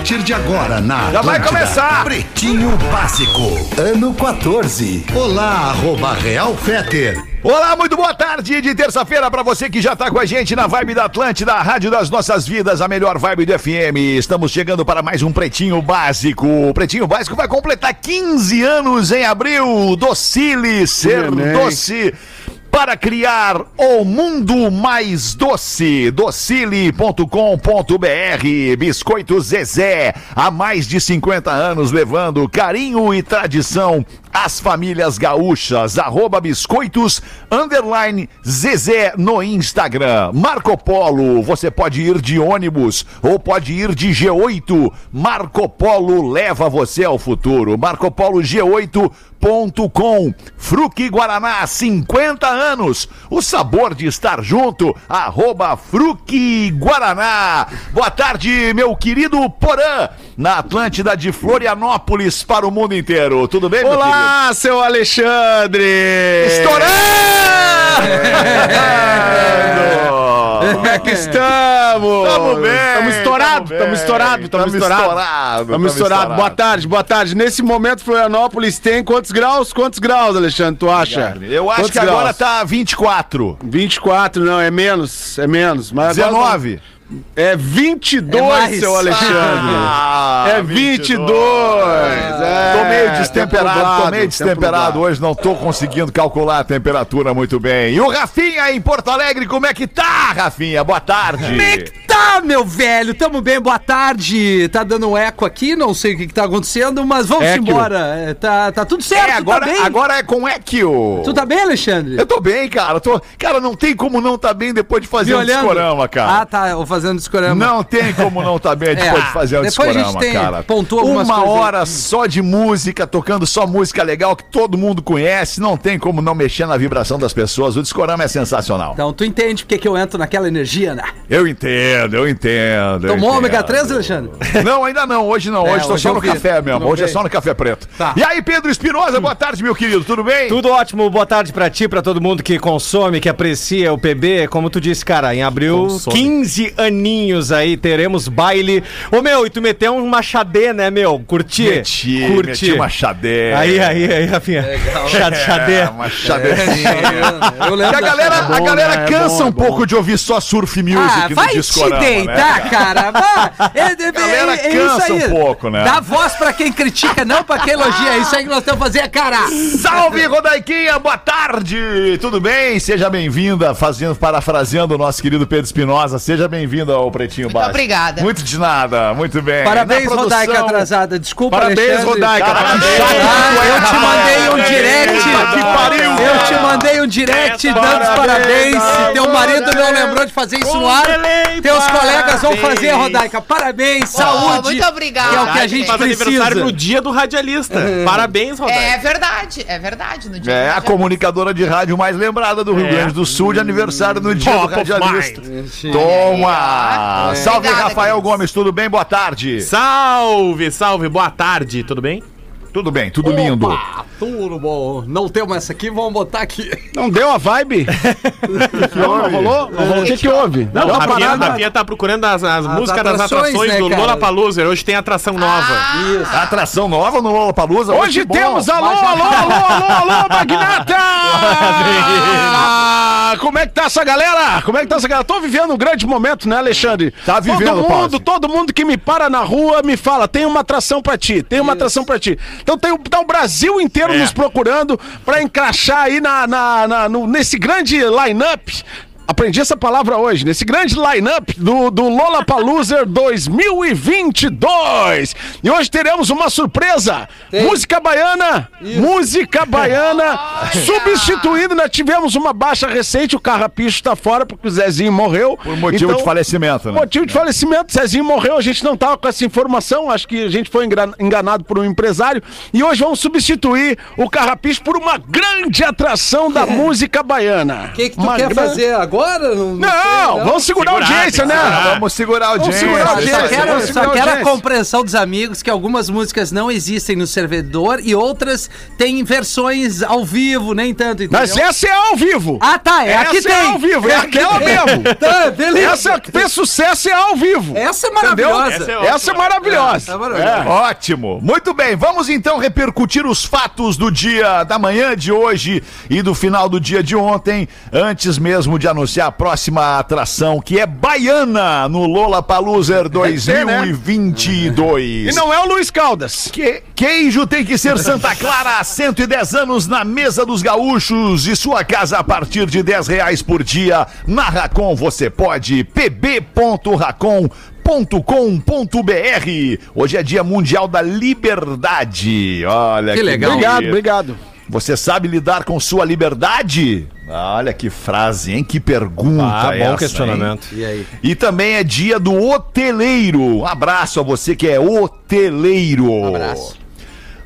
A partir de agora, na Já vai começar. Pretinho Básico, ano 14. Olá, arroba Real Feter. Olá, muito boa tarde de terça-feira pra você que já tá com a gente na Vibe da Atlântida, a rádio das nossas vidas, a melhor vibe do FM. Estamos chegando para mais um Pretinho Básico. O Pretinho Básico vai completar 15 anos em abril. Docile, ser doce. Para criar o mundo mais doce, docile.com.br, Biscoito Zezé, há mais de 50 anos levando carinho e tradição às famílias gaúchas, arroba biscoitos, underline Zezé no Instagram. Marco Polo, você pode ir de ônibus ou pode ir de G8, Marco Polo leva você ao futuro, Marco Polo G8 com Fruque Guaraná, 50 anos. O sabor de estar junto, arroba Fruque Guaraná. Boa tarde, meu querido Porã, na Atlântida de Florianópolis para o mundo inteiro. Tudo bem, meu querido? Olá, seu Alexandre! Estourando! Como é que estamos? Tamo bem, Estamos estourados, tamo estamos estourados, estamos tamo estourados. estourado, tamo Estamos estourados. Boa tarde, boa tarde. Nesse momento, Florianópolis tem quantos graus? Quantos graus, Alexandre, tu acha? Eu acho Quantos que agora graus? tá 24. 24, não, é menos, é menos. Mas agora- 19. É 22, É mais. seu Alexandre. Ah, é 22. É, tô meio destemperado, tô meio destemperado hoje, não tô conseguindo calcular a temperatura muito bem. E o Rafinha em Porto Alegre, como é que tá, Rafinha? Boa tarde. Como é que tá, meu velho? Tamo bem, boa tarde. Tá dando um eco aqui, não sei o que, que tá acontecendo, mas vamos embora. É, tá, tá tudo certo, É, agora, tá bem? agora é com Equio. Tu tá bem, Alexandre? Eu tô bem, cara. Tô... Cara, não tem como não tá bem depois de fazer Me um discorama, cara. Ah, tá, eu fazendo discorama. Não tem como não tá bem depois É, de fazer a gente discorama, tem- cara. pontua algumas Uma hora só de música, tocando só música legal que todo mundo conhece. Não tem como não mexer na vibração das pessoas. O discorama é sensacional. Então tu entende porque que eu entro naquela energia, né? Eu entendo, eu entendo. eu Tomou entendo. ômega 3, Alexandre? Não, ainda não. Hoje não. É, Hoje tô hoje só no vi. café mesmo. Não Hoje é só no café preto. Tá. E aí, Pedro Espinosa, boa tarde, meu querido. Tudo bem? Tudo ótimo, boa tarde pra ti, pra todo mundo que consome, que aprecia o PB. Como tu disse, cara, em abril, 15 aninhos aí, teremos baile. Ô meu, e tu meteu um machadê, né, meu? Curti. Meti, meti uma xadê. Aí, aí, aí, Rafinha. Chad, xadê. É, uma xadrezinha. Eu E lembro. a galera, É bom, a galera né? É cansa bom, é um bom. pouco de ouvir só surf music Ah, no vai te discorama, deitar, né? cara. Vá. É, é, galera é, é cansa isso aí. um pouco, né? Dá voz pra quem critica, não pra quem elogia. É isso aí que nós temos que fazer, cara. Salve, Rodaiquinha, boa tarde! Tudo bem? Seja bem-vinda, fazendo, parafraseando o nosso querido Pedro Espinosa, seja bem-vinda ao Pretinho Básico. obrigada. Muito de nada, muito bem. Parabéns, produção- Rodaica atrasada. Desculpa, Parabéns, Alexandre. Rodaica. Parabéns. Ah, é, eu te mandei um direct. Que pariu, Eu te mandei um direct dando os parabéns. Teu marido não lembrou de fazer isso no ar, teus colegas vão fazer, Rodaica. Parabéns, saúde. muito obrigada. Que é o que a gente faz aniversário precisa. no dia do radialista. Parabéns, Rodaica. É verdade, é verdade. No dia É a comunicadora de rádio mais lembrada do Rio É. Grande do Sul de aniversário no dia do radialista. Toma! Salve, Obrigada, Rafael. Gomes, tudo bem? Boa tarde. Salve, salve, boa tarde, tudo bem? Tudo bem, tudo lindo. Opa, tudo bom. Não temos essa aqui, vamos botar aqui. Não deu a vibe? não, não rolou? Não rolou? O que que houve? Não, Deu a parada? a Rafinha tá procurando as, as músicas das atrações, né, do cara? Lollapalooza. Hoje tem atração nova. Isso. Atração nova no Lollapalooza? Hoje que bom. temos alô, alô, alô, alô, alô, Magnata! Como é que tá essa galera? Como é que tá essa galera? Tô vivendo um grande momento, né, Alexandre? Tá vivendo, todo mundo, Pause. todo mundo que me para na rua me fala, tem uma atração pra ti, tem uma atração pra ti. Então tem, o- tá o Brasil inteiro É. nos procurando pra encaixar aí na, na- na- no- nesse grande line-up. Aprendi essa palavra hoje, nesse grande line-up do, do Lollapalooza 2022. E hoje teremos uma surpresa. Música baiana, música baiana, substituindo, nós tivemos uma baixa recente, o Carrapicho tá fora porque o Zezinho morreu. Por motivo Então, de falecimento, né? Motivo de falecimento, Zezinho morreu, a gente não tava com essa informação, acho que a gente foi enganado por um empresário. E hoje vamos substituir o Carrapicho por uma grande atração da música baiana. O que, que tu Uma quer gran- fazer agora? Agora? Não, Não, vamos segurar a audiência, tem que né? segurar. Vamos segurar a audiência. segurar a Só audiência. Aí. quero, vamos só a quero a audiência. compreensão dos amigos que algumas músicas não existem no servidor e outras têm versões ao vivo, nem tanto, entendeu? Mas essa é ao vivo. Ah, tá, é essa aqui tem. é ao vivo, é aquela mesmo. Tá, beleza. Essa que fez sucesso é ao vivo. Essa é maravilhosa. Essa é. Essa é maravilhosa. É maravilhosa. Ótimo. Muito bem, vamos então repercutir os fatos do dia da manhã de hoje e do final do dia de ontem, antes mesmo de anunciar a próxima atração, que é Baiana no Lola Paluser ser, né? 2022. E não é o Luiz Caldas. Que, queijo tem que ser Santa Clara há 110 anos na mesa dos gaúchos e sua casa a partir de 10 reais por dia. Na Racon você pode pb.racon.com.br. Hoje é Dia Mundial da Liberdade. Olha Que legal. Obrigado, obrigado. Você sabe lidar com sua liberdade? Olha que frase, hein? Que pergunta Ah, essa, bom hein? questionamento. E aí? E também é dia do hoteleiro. Um abraço a você que é hoteleiro. Um abraço.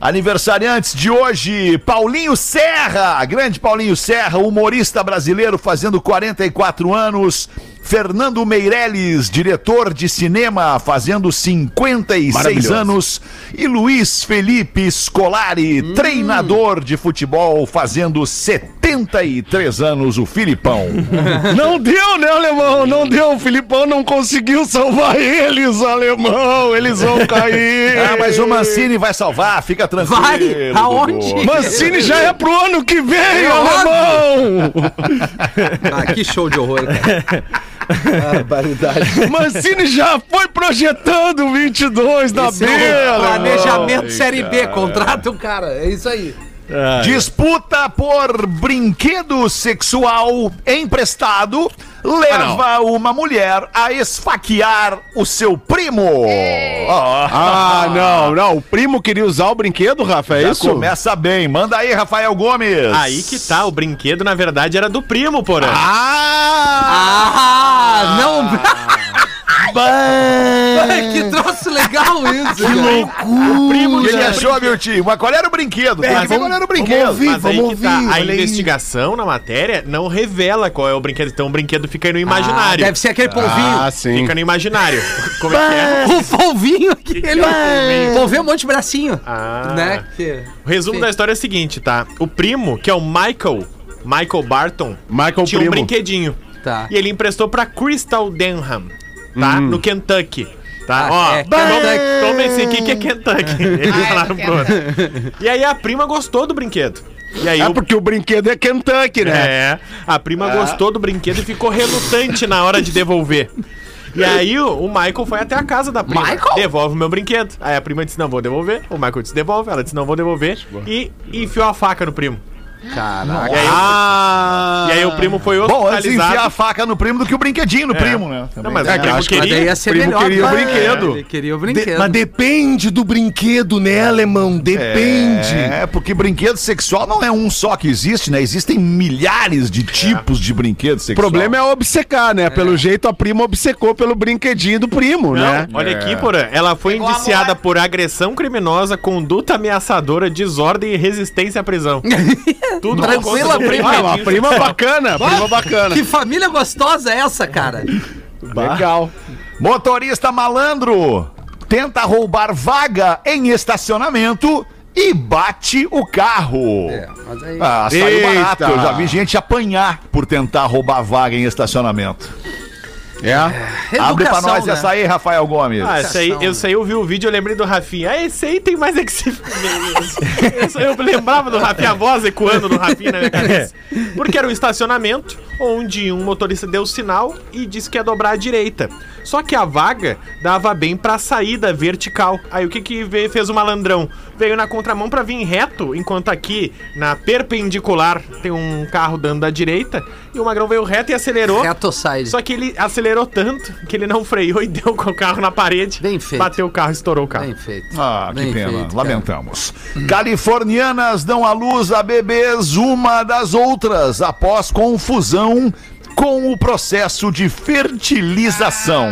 Aniversariantes de hoje, Paulinho Serra, grande Paulinho Serra, humorista brasileiro fazendo 44 anos. Fernando Meirelles, diretor de cinema, fazendo 56 Maravilhoso. anos. E Luiz Felipe Scolari, treinador de futebol, fazendo 73 anos, o Filipão. Não deu, né, alemão? Não deu. O Filipão não conseguiu salvar eles, alemão. Eles vão cair. Ah, mas o Mancini vai salvar, fica tranquilo. Vai? Aonde? Dudu. Mancini já é pro ano que vem, É alemão. Ah, que show de horror, cara. Barbaridade. Mancini já foi projetando o 22 na Esse é B, o alemão. planejamento Série B. Contrata o cara. É isso aí. Disputa por brinquedo sexual emprestado leva uma mulher a esfaquear o seu primo. Ó, Ah, não, não. O primo queria usar o brinquedo, Rafa, é já isso? começa bem. Manda aí, Rafael Gomes. Aí que tá, o brinquedo na verdade era do primo, porra. Ah, não. que troço legal isso. Que O primo que ele achou, meu tio? Mas qual era o brinquedo? Tem que ver qual era o brinquedo. Mas aí que tá, a investigação na matéria não revela qual é o brinquedo. Então o brinquedo fica aí no imaginário. deve ser aquele polvinho. Ah, sim. Fica no imaginário. Como é que é? O polvinho aquele. O polvinho é um monte de bracinho. Ah. Né? Que- O resumo Sim. da história é o seguinte, tá? O primo, que é o Michael, Michael Barton, Michael tinha um Primo. brinquedinho. Tá. E ele emprestou pra Crystal Denham, tá? No Kentucky. Tá? Ah, Ó, é, toma, esse aqui que é Kentucky. Eles Ah, é falaram pro outro. E aí a prima gostou do brinquedo. E aí É o porque o brinquedo é Kentucky, né? É, a prima gostou do brinquedo e ficou relutante na hora de devolver. E aí o, Michael foi até a casa da prima. Michael? Devolve o meu brinquedo. Aí a prima disse, não, vou devolver. O Michael disse, devolve. Ela disse, não, vou devolver. E, e enfiou a faca no primo. Caraca. E aí, Ah! e aí o primo foi Bom, antes de enfiar a hospitalizado. faca no primo do que o brinquedinho no primo, né? Não, mas É, o primo acho que queria... ia ser primo melhor. queria o brinquedo. Ele queria o brinquedo. Mas depende do brinquedo, né, alemão? Depende. É, porque brinquedo sexual não é um só que existe, né? Existem milhares de tipos de brinquedo O sexual. problema é obcecar, né? Pelo jeito a prima obcecou pelo brinquedinho do primo, Não, né? olha aqui, porra. Ela foi Pegou indiciada por agressão criminosa, conduta ameaçadora, desordem e resistência à prisão. Tudo Tranquila, prima. Ah, uma prima bacana, prima bacana. Que família gostosa é essa, cara? Legal. Motorista malandro tenta roubar vaga em estacionamento e bate o carro. É, mas aí. Ah, saiu Eita. barato. Eu já vi gente apanhar por tentar roubar vaga em estacionamento. É. Abre pra nós né? essa aí, Rafael Gomes. Ah, esse aí, eu sei, eu vi o vídeo, eu lembrei do Rafinha. Ah, esse aí tem mais é que se. Eu lembrava do Rafinha, a voz ecoando do Rafinha na minha cabeça. Porque era um estacionamento onde um motorista deu sinal e disse que ia dobrar à direita. Só que a vaga dava bem pra saída vertical. Aí o que que veio- fez o malandrão? Veio na contramão pra vir reto, enquanto aqui na perpendicular tem um carro dando da direita. E o magrão veio reto e acelerou. Reto side. Só que ele acelerou tanto que ele não freou e deu com o carro na parede. Bem feito. Bateu o carro e estourou o carro. Bem feito. Ah, que Bem pena. feito. Lamentamos. Californianas dão à luz a bebês uma das outras após confusão com o processo de fertilização.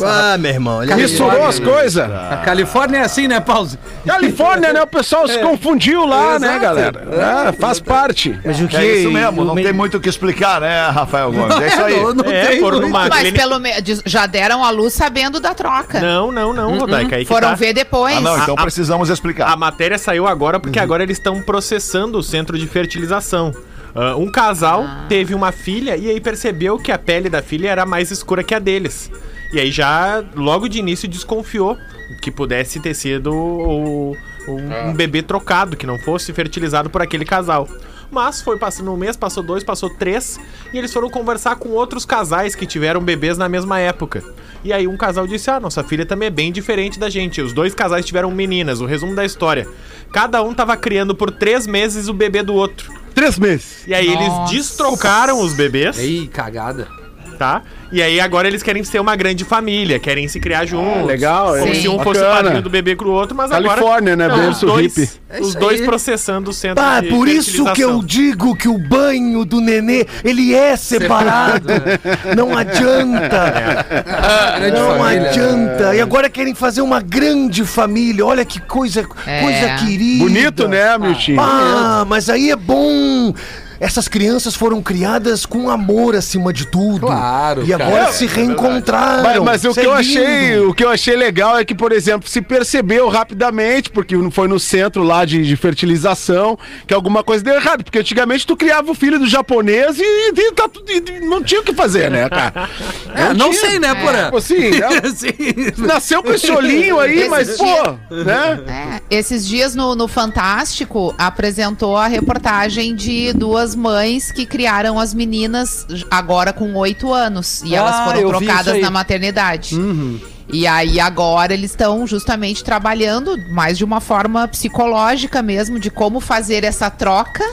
Ah, meu irmão. ele- Misturou as coisas. A Califórnia é assim, né, Pause? Califórnia, né? O pessoal se confundiu lá, né, Exato. galera? É, faz parte. Mas o que É isso mesmo, não tem muito o que explicar, né, Rafael Gomes? É isso aí. Não, não É, tem foram muito. numa Mas clínica- pelo menos já deram a luz sabendo da troca. Não, não, não, Rodaica. aí que Foram tá. ver depois. Ah, não, então A- a- precisamos explicar. A matéria saiu agora porque agora eles estão processando o centro de fertilização. Ah, um casal teve uma filha e aí percebeu que a pele da filha era mais escura que a deles. E aí já, logo de início, desconfiou que pudesse ter sido o- um, um bebê trocado, que não fosse fertilizado por aquele casal. Mas foi passando um mês, passou dois, passou três, e eles foram conversar com outros casais que tiveram bebês na mesma época. E aí um casal disse: Ah, nossa filha também é bem diferente da gente. Os dois casais tiveram meninas, o resumo da história. Cada um tava criando por três meses o bebê do outro. Três meses. E aí eles Nossa. destrocaram os bebês, Ih, cagada. Tá? E aí agora eles querem ser uma grande família, querem se criar juntos. legal, Como Sim. se um fosse Bacana. padrinho do bebê pro outro, mas agora... Califórnia, né? Não, os Berço dois. É os isso dois aí. processando o centro Ah, de por isso que eu fertilização. digo que o banho do nenê, ele é separado. Não adianta. Grande Não família. adianta. E agora querem fazer uma grande família. Olha que coisa, É. coisa querida. Bonito, né, Miltinho? Ah, mas aí é bom. Essas crianças foram criadas com amor acima de tudo. Claro, E agora cara. se reencontraram. Mas, mas o que é eu lindo. achei, o que eu achei legal é que, por exemplo, se percebeu rapidamente, porque não foi no centro lá de, de fertilização, que alguma coisa deu errado. Porque antigamente tu criava o filho do japonês e, e tá e não tinha o que fazer, né, cara? É, não tinha. sei, né, Porã? Tipo assim, né? Sim. nasceu com esse olhinho aí, Esse mas, dia- pô, né? É, esses dias no, no Fantástico apresentou a reportagem de duas mães que criaram as meninas agora com oito anos. E elas Ah, foram vi isso trocadas na maternidade. E aí agora eles estão justamente trabalhando mais de uma forma psicológica mesmo, de como fazer essa troca.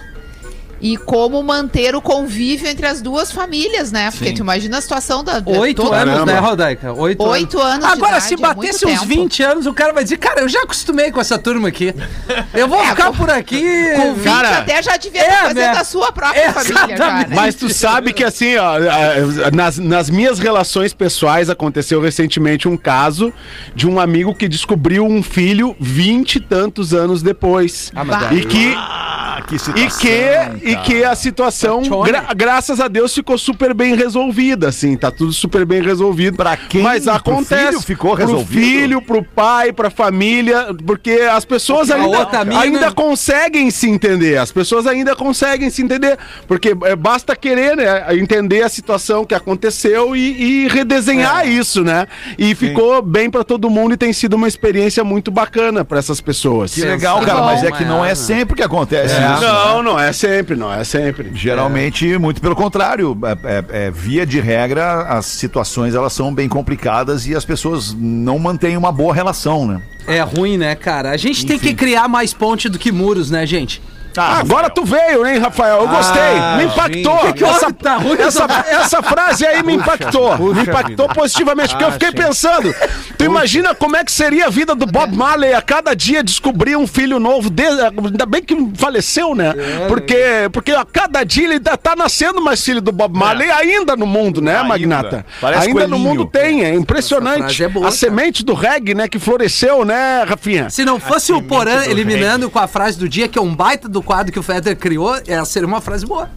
E como manter o convívio entre as duas famílias, né? Porque tu imagina a situação da. Oito todo- anos, Caramba. né, Rodaica? Oito, Oito anos de Agora, idade, se é batesse muito uns tempo. 20 anos, o cara vai dizer, cara, eu já acostumei com essa turma aqui. Eu vou É, ficar com- por aqui. Com 20 Cara, até já devia é, estar fazendo né? a sua própria família, já, Exatamente. né? Mas tu sabe que assim, ó, nas, nas minhas relações pessoais aconteceu recentemente um caso de um amigo que descobriu um filho vinte e tantos anos depois. Ah, E que Ah, que e situação, que, e que a situação, Tchone. gra- graças a Deus, ficou super bem resolvida, assim, tá tudo super bem resolvido. Pra quem? Mas Pro acontece. filho ficou Pro resolvido? filho, pro pai, pra família, porque as pessoas A ainda, outra mina- ainda conseguem se entender, as pessoas ainda conseguem se entender, porque é, basta querer, né, entender a situação que aconteceu e, e redesenhar isso, né? E ficou bem pra todo mundo e tem sido uma experiência muito bacana pra essas pessoas. Que legal, cara, mas é que não é Amanhã. sempre que acontece isso. Né? Não, não é sempre, não é sempre. Geralmente, muito pelo contrário. É, é- é, via de regra, as situações elas são bem complicadas e as pessoas não mantêm uma boa relação, né? É ruim, né, cara? A gente tem Enfim. que criar mais ponte do que muros, né, gente? Ah, agora tu veio, hein, Rafael? Eu gostei. Ah, me impactou. que essa? Tá ruim essa, essa frase aí me impactou. me impactou positivamente, porque eu fiquei pensando. Tu imagina como é que seria a vida do Bob Marley a cada dia descobrir um filho novo. de- ainda bem que faleceu, né? porque, porque a cada dia ele tá- tá nascendo mais filho do Bob Marley ainda no mundo, né, Ainda. Magnata? Parece ainda no coelhinho. mundo tem, é impressionante. é boa, a cara. semente do reggae, né, que floresceu, né, Rafinha? Se não fosse o Porã do eliminando com a frase do dia, que é um baita do quadro que o Feder criou, essa seria uma frase boa.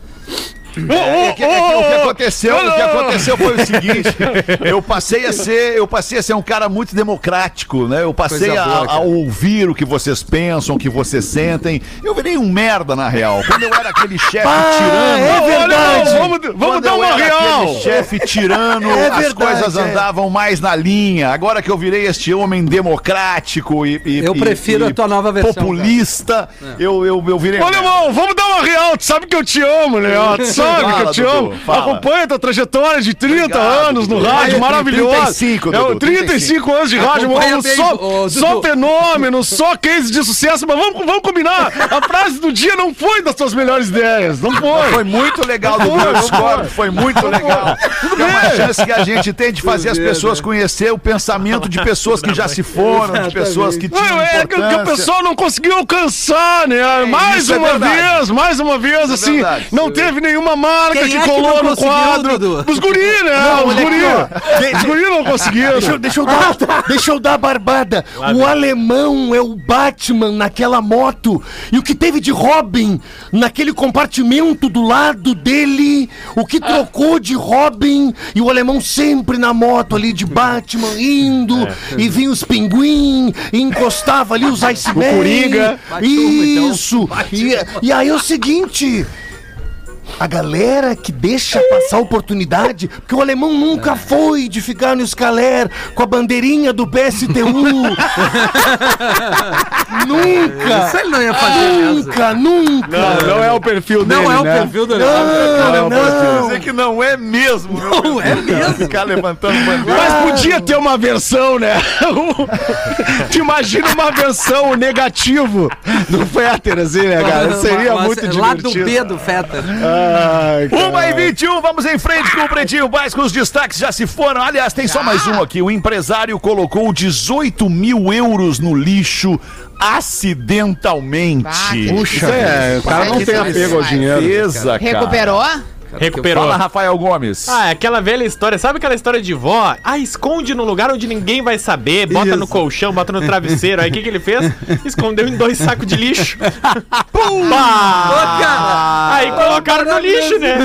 É que, é que o que aconteceu, o que aconteceu foi o seguinte: eu passei a ser, eu passei a ser um cara muito democrático, né? Eu passei a, a ouvir o que vocês pensam, o que vocês sentem. Eu virei um merda na real. Quando eu era aquele chefe tirano. é verdade. Olha, vamos vamos dar uma real. chefe tirano, É as verdade, coisas é. andavam mais na linha. Agora que eu virei este homem democrático e, e- Eu prefiro e a tua nova versão, populista, eu, eu, eu virei. Ô, merda. Leão, vamos dar uma real. Tu sabe que eu te amo, Leão. Tu sabe eu Fala, te Dudu, amo. fala. Acompanha tua trajetória de 30 Obrigado, anos no Dudu. rádio, É, maravilhoso. 35, é, Dudu, 35 anos de rádio, Acompanha mano, bem, só, ô, só Dudu. fenômeno, só case de sucesso. Mas vamos, vamos combinar. A frase do dia não foi das tuas melhores ideias. Não foi. Foi muito legal, Dudu. Eu discordo. Foi muito legal. é uma chance que a gente tem de fazer as pessoas conhecer o pensamento de pessoas que já se foram, de pessoas que tinham Não, é que, que a importância. pessoa não conseguiu alcançar, né? mais isso é uma verdade. vez, mais uma vez, assim, verdade, isso não é teve nenhuma marca Quem que é que colou não no quadro. Dudu? Os guri, né? os guri. Os guri não conseguiram. Deixa, eu- deixa eu dar, deixa eu dar a barbada. O alemão é o Batman naquela moto. E o que teve de Robin naquele compartimento do lado dele. O que trocou de Robin. E o alemão sempre na moto ali de Batman indo. E vinha os pinguim. E encostava ali os Iceman. Coringa. Isso. E, e aí é o seguinte. A galera que deixa passar a oportunidade, porque o alemão nunca foi de ficar no escaler com a bandeirinha do PSTU. nunca! Isso ele não ia fazer mesmo. Nunca, nunca! Não, não é o perfil dele, Não é o né? perfil do Não, não! Dizer que não é mesmo, Não é mesmo. Ficar levantando bandeira. Mas podia ter uma versão, né? Te imagina uma versão negativo do Fetter, assim, né, cara? Seria Mas- muito divertido. Lá do B do Fetter. Ai, cara. Uma e 21, vamos em frente com o Pretinho Básico. Os destaques já se foram. Aliás, tem só mais um aqui. O empresário colocou 18 mil euros no lixo acidentalmente. Ah, Puxa, é, o cara não tem apego ao dinheiro. Beleza, cara. Recuperou? Recuperou. Fala, Rafael Gomes. Ah, é aquela velha história. Sabe aquela história de vó? Ah, esconde num lugar onde ninguém vai saber. Bota no colchão, bota no travesseiro. Aí o que, que ele fez? Escondeu em dois sacos de lixo. Pum! Pá! Aí colocaram no lixo, né?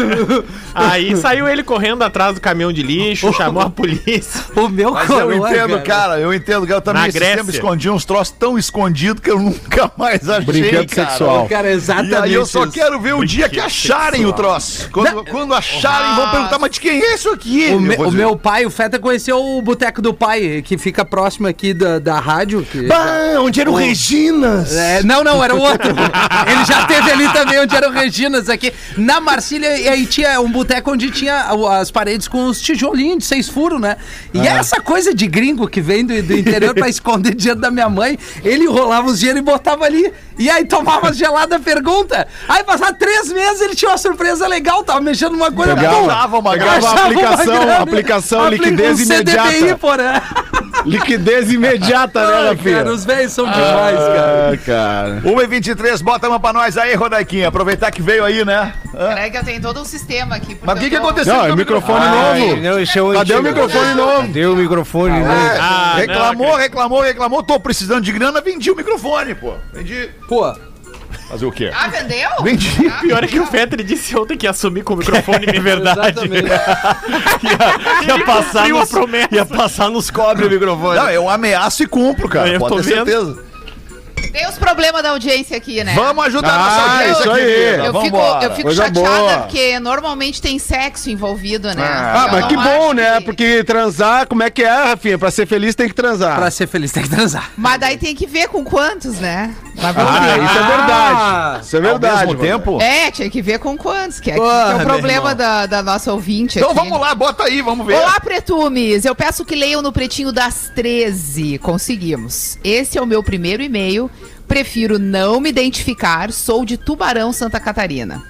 Aí saiu ele correndo atrás do caminhão de lixo, chamou a polícia. O meu Mas eu coroa, entendo, cara. eu entendo que eu também Na esse Grécia. escondi uns troços tão escondidos que eu nunca mais achei, Brinquedo cara. sexual. Cara, E exatamente aí eu só isso. quero ver o dia que acharem o troço. Quando, quando acharem, vão perguntar, mas de quem é isso aqui? O, me- o meu pai, o Feta, conheceu o Boteco do Pai, que fica próximo aqui da, da rádio. que- Bah, onde era o Reginas? É, não, não, era o outro. Ele já teve ali também, onde era o Reginas aqui. Na Marcília, e aí tinha um boteco onde tinha o- as paredes com os tijolinhos de seis furos, né? E essa coisa de gringo que vem do, do interior pra esconder dinheiro da minha mãe, ele enrolava os dinheiro e botava ali. E aí tomava gelada pergunta. Aí passava três meses, ele tinha uma surpresa legal, tava mexendo numa coisa pum, Achava uma pegava grana. a achava uma aplicação, grana, aplicação, aplica liquidez um imediata. CDBI, porém. Liquidez imediata, né, Ai, cara, os velhos são demais, cara. Ah, cara. 1 e 23 bota uma pra nós aí, Rodaiquinha. Aproveitar que veio aí, né? Peraí que eu tenho todo um sistema aqui. Mas o que, eu que aconteceu? Não, com é o microfone Ai, novo. Não, o Cadê o microfone novo? Cadê o microfone novo? Ah, reclamou, não, reclamou, reclamou. Tô precisando de grana, vendi o microfone, pô. Vendi. Pô, Fazer o quê? Ah, vendeu? Vendi. Pior é que o Fetter disse ontem que ia assumir com o microfone de verdade. exatamente. Ia passar, nos, ia passar nos cobre o microfone. Não, eu ameaço e cumpro, cara. Eu Pode tô ter vendo. certeza. Tem os problemas da audiência aqui, né? Vamos ajudar Ah, nossa audiência, isso aí. querida. Eu fico, eu fico Coisa chateada boa. porque normalmente tem sexo envolvido, né? Ah, Ah, mas Eu que bom, né? que- Porque transar, como é que é, Rafinha? Pra ser feliz tem que transar. pra ser feliz tem que transar. Mas daí tem que ver com quantos, né? Mas vamos Ah, ver. isso é verdade. Isso é Ao verdade. mesmo Rodaica. tempo? É, tinha que ver com quantos, que é, que Porra, é o problema da, da nossa ouvinte Então aqui. vamos lá, bota aí, vamos ver. Olá, Pretumes! Eu peço que leiam no Pretinho das 13. Conseguimos. Esse é o meu primeiro e-mail. Prefiro não me identificar. Sou de Tubarão, Santa Catarina.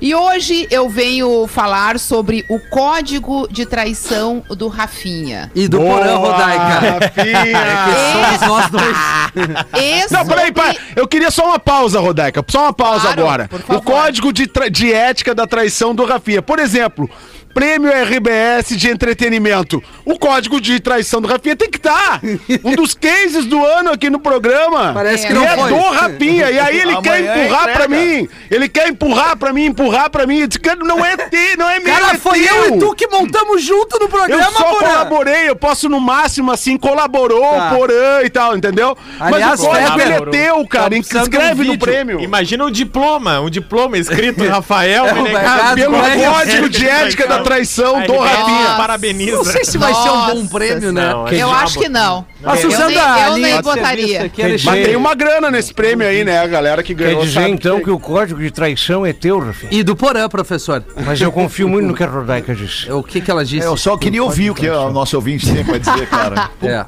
E hoje eu venho falar sobre o código de traição do Rafinha. E do Boa, Porã Rodaica. Rafinha. Somos nós dois. Não, peraí, peraí. Eu queria só uma pausa, Rodaica. Só uma pausa Claro, agora. O código de, tra- de ética da traição do Rafinha. Por exemplo, prêmio RBS de entretenimento. O código de traição do Rafinha tem que estar. Um dos cases do ano aqui no programa. Parece É, que E não é foi. do Rafinha. E aí ele quer Amanhã empurrar entrega. pra mim. Ele quer empurrar pra mim, empurrar pra mim. Eu "Cara, Não é ter, não é meu. Cara, é foi teu." eu e tu que montamos junto no Eu programa, só Porã. colaborei, eu posso no máximo assim, colaborou, Tá. porã e tal, entendeu? Aliás, Mas o código ele é teu, cara, tá precisando inscreve de um no prêmio. Imagina um diploma, um diploma escrito Rafael É, Menegado. obrigado, Pelo código de ética da traição do Rafinha. Parabeniza. Não sei se vai ser um bom prêmio, né? Não, é Eu diabo. acho que não. A eu Suzana nem, eu nem botaria. Mas tem uma grana nesse prêmio aí, né? A galera que Quer ganhou. dizer sabe então que o código de traição é teu, Rafinha? E do Porã, professor. Mas eu confio muito no que a Rodaica disse. O que que ela disse? Eu só queria ouvir o que o nosso ouvinte tem pra dizer, cara. É.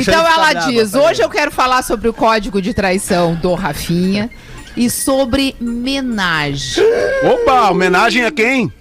Então ela diz: hoje eu quero falar sobre o código de traição do Rafinha e sobre menagem. Opa, homenagem a quem?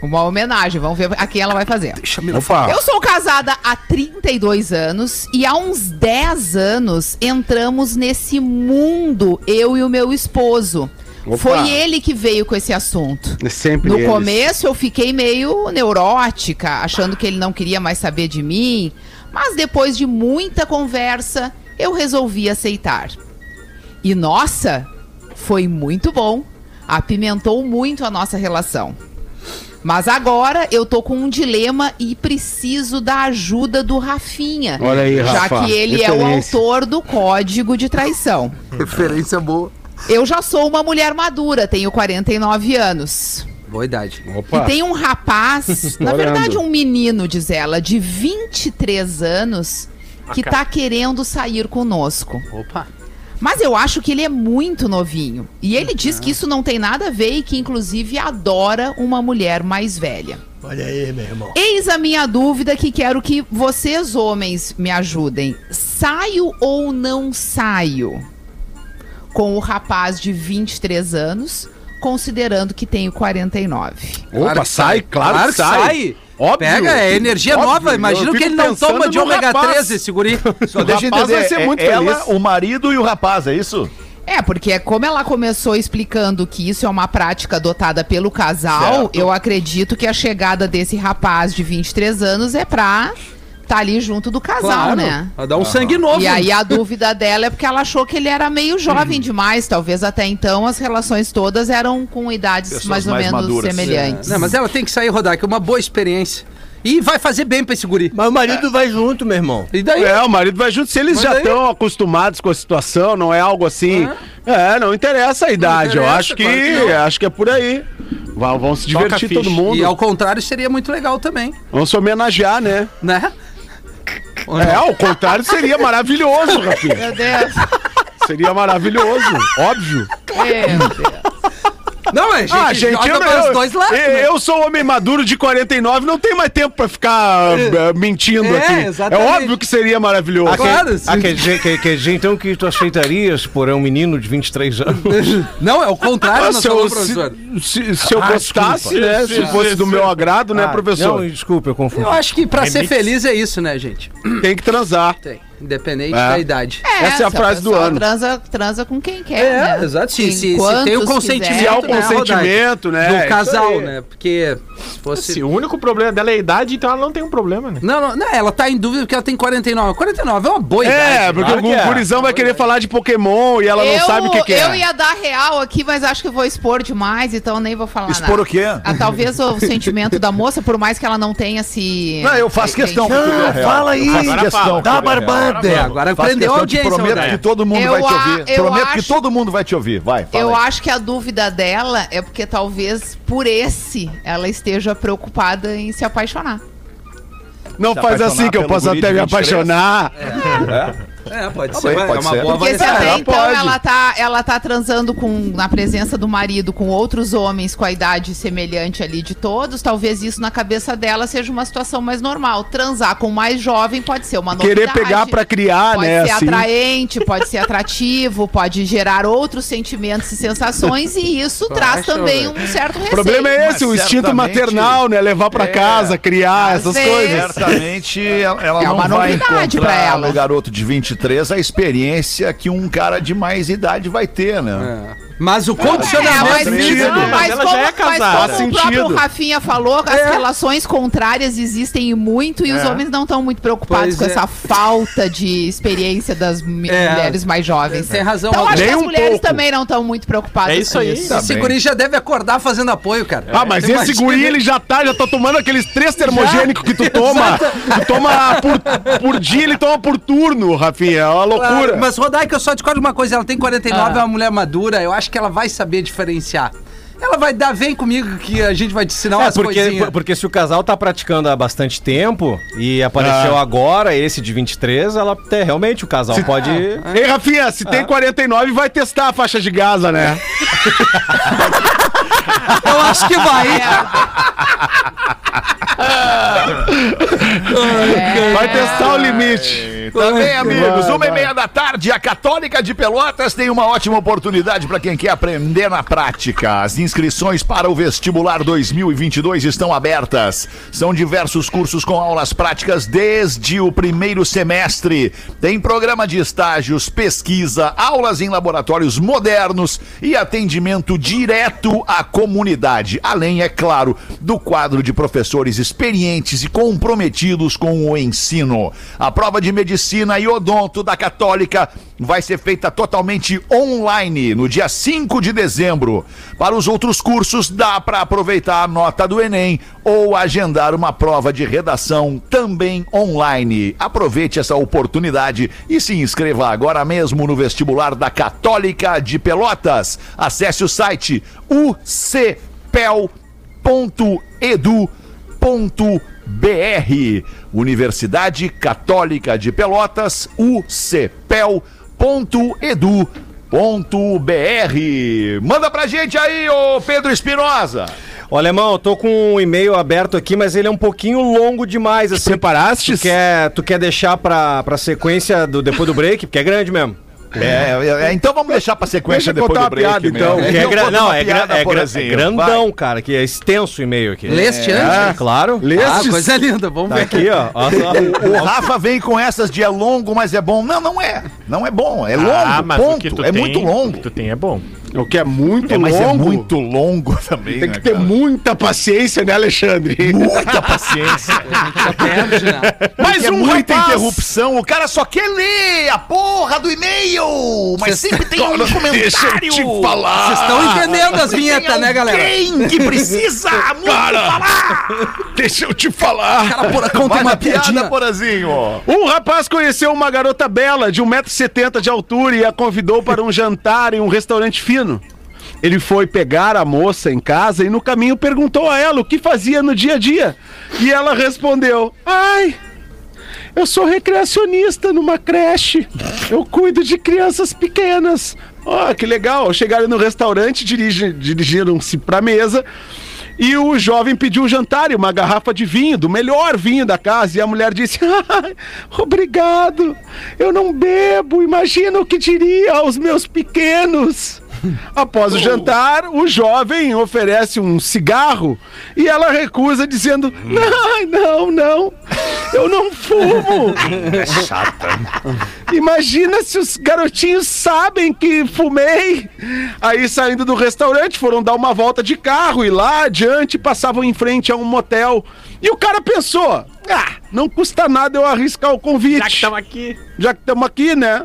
Uma homenagem, vamos ver a quem ela vai fazer. Opa. Eu sou casada há 32 anos e há uns 10 anos entramos nesse mundo, eu e o meu esposo. Opa. Foi ele que veio com esse assunto. Sempre No eles. começo eu fiquei meio neurótica, achando que ele não queria mais saber de mim, mas depois de muita conversa, eu resolvi aceitar. E nossa, foi muito bom. Apimentou muito a nossa relação. Mas agora eu tô com um dilema e preciso da ajuda do Rafinha. Olha aí, Já Rafa, que ele é o autor do código de traição. Referência boa. Eu já sou uma mulher madura, tenho 49 anos. Boa idade. Opa. E tem um rapaz, na verdade um menino, diz ela, de 23 anos, que tá querendo sair conosco. Opa. Mas eu acho que ele é muito novinho. E ele diz que isso não tem nada a ver e que, inclusive, adora uma mulher mais velha. Olha aí, meu irmão. Eis a minha dúvida que quero que vocês, homens, me ajudem. Saio ou não saio com o rapaz de 23 anos, considerando que tenho 49? Opa, sai, claro, que sai. Óbvio. Pega, é energia Óbvio, nova. Imagina que ele não toma de ômega rapaz. 3 esse guri. Só deixa eu rapaz entender, vai ser é- muito ela, feliz. o marido e o rapaz, é isso? É, porque como ela começou explicando que isso é uma prática adotada pelo casal, Certo. eu acredito que a chegada desse rapaz de 23 anos é pra tá ali junto do casal, né? Vai dar um sangue novo. E aí a dúvida dela é porque ela achou que ele era meio jovem demais. Talvez até então as relações todas eram com idades Pessoas mais ou mais menos maduras. semelhantes. Não, mas ela tem que sair rodar, que é uma boa experiência. E vai fazer bem pra esse guri. Mas o marido vai junto, meu irmão. E daí? É, o marido vai junto. Se eles Mas já estão acostumados com a situação, não é algo assim. É, não interessa a idade. eu interessa, acho que, claro que acho que é por aí. Vão, vão se divertir todo mundo. E ao contrário, seria muito legal também, Vão se homenagear, né? né? É, ao contrário seria maravilhoso, Rafinha. Meu Deus. Seria maravilhoso, óbvio. Meu Deus. Não, é, gente, ah, gente, joga eu, pros eu, dois lados. eu, né? eu sou homem maduro de 49, não tenho mais tempo pra ficar eh, mentindo É, aqui. exatamente. É óbvio que seria maravilhoso. Claro, sim. Ah, quer dizer, quer, quer dizer então que tu aceitarias por um menino de 23 anos? Não, é o contrário, Ah, não se, eu, se, professor. se- se eu Ah, gostasse, desculpa. né? Se fosse do meu agrado, né, Ah, professor? Não, desculpa, eu confundi. Eu acho que pra ser feliz é isso, né, gente? Tem que transar. Tem. Independente É. da idade. Essa é a se frase do pessoa ano. Transa, transa com quem quer, É, né? exato. Se, se- tem o quiser. consentimento, Se há o né, consentimento, né? É Do isso casal, né? Porque se fosse... Se o único problema dela é a idade, então ela não tem um problema, né? Não, não, não, ela tá em dúvida porque ela tem 49. 49 é uma boa É, idade. porque claro o que é. gurizão vai querer falar de Pokémon e ela não eu, sabe o que, que é. Eu ia dar real aqui, mas acho que eu vou expor demais, então nem vou falar Expor nada. o quê? Ah, talvez o sentimento da moça, por mais que ela não tenha se... Não, eu faço questão. Gente, que tu dê a real. fala aí. Questão. Dá a barbada. É, agora Faço aprendeu a audiência, prometo Rodaica. que todo mundo Eu vai te ouvir. eu Prometo que acho- todo mundo vai te ouvir. Vai, fala Eu aí. acho que a dúvida dela é porque talvez por esse ela esteja preocupada em se apaixonar. Não Se faz apaixonar assim que eu posso até me 23. apaixonar. É, pode Tá ser. bem, pode é uma ser. boa Porque se até ela então pode. ela tá, ela tá transando com, na presença do marido com outros homens com a idade semelhante ali de todos, talvez isso na cabeça dela seja uma situação mais normal. Transar com mais jovem pode ser uma novidade. Querer pegar pra criar, Pode né? ser Assim. atraente, pode ser atrativo, pode gerar outros sentimentos e sensações e isso traz Acho, também velho. um certo O receio. problema é esse, o Mas instinto certamente- maternal, né? Levar pra É. casa, criar, essas vezes. coisas. Certamente ela, ela É não uma vai novidade encontrar pra ela. no garoto de 23 a experiência que um cara de mais idade vai ter, né? É. Mas o É, condicionamento... mas, sentido. mas, Mas ela como, já é mas casada. como Faz o próprio. Rafinha falou, as relações contrárias existem muito, e os É. homens não estão muito preocupados Pois com é. essa falta de experiência das É. mulheres mais jovens. Tem razão, Então acho que as um mulheres pouco. também não estão muito preocupadas É isso com aí. isso. Esse guri já deve acordar fazendo apoio, cara. Ah, mas esse Imagina- guri, ele já tá, já tá tomando aqueles três termogênicos que tu toma. Tu toma por, por dia, ele toma por turno, Rafinha. É uma loucura. Claro, mas Rodaica, eu só discordo de uma coisa. Ela tem 49, Ah. é uma mulher madura. Eu acho que ela vai saber diferenciar. Ela vai dar, vem comigo que a gente vai te ensinar É, umas porque, coisinhas. porque se o casal tá praticando há bastante tempo e apareceu Ah. agora, esse de 23, ela é, realmente o casal pode. Ei, Rafinha, se tem 49, vai testar a faixa de Gaza, né? Eu acho que vai. É. Vai testar o limite. Bem, tá bem, amigos. Uma e meia da tarde, a Católica de Pelotas tem uma ótima oportunidade para quem quer aprender na prática. As inscrições para o vestibular 2022 estão abertas. São diversos cursos com aulas práticas desde o primeiro semestre. Tem programa de estágios, pesquisa, aulas em laboratórios modernos e atendimento direto à comunidade. Além, é claro, do quadro de professores experientes e comprometidos com o ensino. A prova de medicina e odonto da Católica vai ser feita totalmente online no dia 5 de dezembro. Para os outros cursos, dá para aproveitar a nota do Enem ou agendar uma prova de redação também online. Aproveite essa oportunidade e se inscreva agora mesmo no vestibular da Católica de Pelotas. Acesse o site ucpel.edu.br. Universidade Católica de Pelotas, ucpel.edu.br. Manda pra gente aí, ô Pedro Espinosa. Ô, Alemão, eu tô com um e-mail aberto aqui, mas ele é um pouquinho longo demais, assim. Preparaste? Tu quer, tu quer deixar pra, pra sequência do, depois do break? Porque é grande mesmo. É, é, é, então vamos deixar pra sequência Deixa eu depois do uma break. piada, então. é gra- não, é, gra- é, gra- é grandão, cara, que é extenso o e-mail aqui. Leste Ah, antes? claro. Ah, Lestes? coisa linda, vamos Tá ver. aqui, ó. ó. O Rafa vem com essas de é longo, mas é bom. Não, não é. Não é bom. É longo, Ah, mas o ponto. que tu É tem- muito O que longo. tu tem é bom. O que é muito É, mas é longo. muito longo também. Tem né, que ter cara? muita paciência, né, Alexandre? muita paciência. Já perde, né? Mais é um muita rapaz. interrupção. O cara só quer ler a porra do e-mail. Mas sempre tem um comentário. Deixa eu te falar. Vocês estão entendendo as vinhetas, né, galera? Quem que precisa muito falar? Deixa eu te falar. Cara, porra, conta Vai uma piadinha. Porazinho. Um rapaz conheceu uma garota bela de 1,70m de altura e a convidou para um jantar em um restaurante fino. Ele foi pegar a moça em casa e no caminho perguntou a ela o que fazia no dia a dia. E ela respondeu: Ai, eu sou recreacionista numa creche. Eu cuido de crianças pequenas. Ó, que legal. Chegaram no restaurante, dirigi- dirigiram-se para a mesa. E o jovem pediu um jantar e uma garrafa de vinho, do melhor vinho da casa. E a mulher disse: "Ai, Obrigado, eu não bebo. Imagina o que diria aos meus pequenos. Após o jantar, o jovem oferece um cigarro e ela recusa, dizendo: Não, não, não, eu não fumo. Imagina se os garotinhos sabem que fumei. Aí, saindo do restaurante, foram dar uma volta de carro e lá adiante passavam em frente a um motel. E o cara pensou: ah, não custa nada eu arriscar o convite. Já que estamos aqui. Já que estamos aqui, né?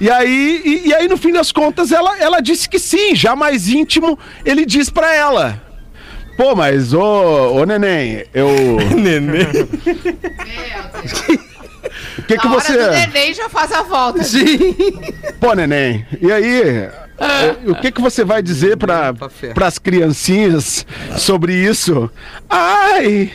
E aí, e, e aí, no fim das contas, ela, ela disse que sim, já mais íntimo, ele diz pra ela. Pô, mas ô, ô neném, eu. Neném. O que que você. do neném já faz a volta. Sim. Pô, neném, e aí? o- O que que você vai dizer para Pra ferro. as criancinhas sobre isso? Ai,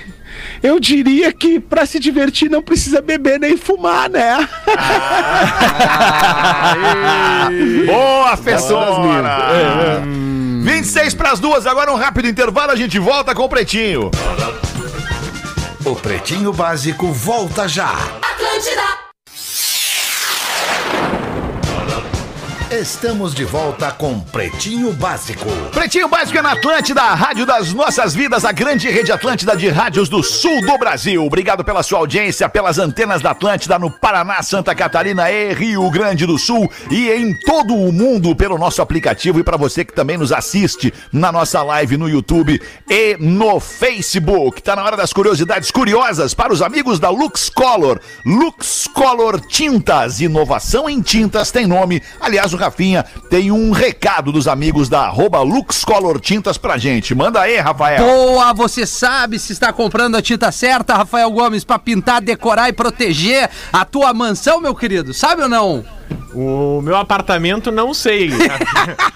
eu diria que para se divertir não precisa beber nem fumar, né? Boa, Fessora! 26 para as duas, agora um rápido intervalo, a gente volta com o Pretinho. O Pretinho Básico volta já. Estamos de volta com Pretinho Básico. Pretinho Básico é na Atlântida, a rádio das nossas vidas, a grande rede Atlântida de rádios do sul do Brasil. Obrigado pela sua audiência, pelas antenas da Atlântida no Paraná, Santa Catarina e Rio Grande do Sul e em todo o mundo pelo nosso aplicativo e para você que também nos assiste na nossa live no YouTube e no Facebook. Tá na hora das curiosidades curiosas para os amigos da Lux Color. Lux Color Tintas, inovação em tintas tem nome. Aliás, o Rafinha tem um recado dos amigos da arroba Lux Color Tintas pra gente. Manda aí, Rafael. Boa, você sabe se está comprando a tinta certa, Rafael Gomes, pra pintar, decorar e proteger a tua mansão, meu querido? Sabe ou não? O meu apartamento, não sei.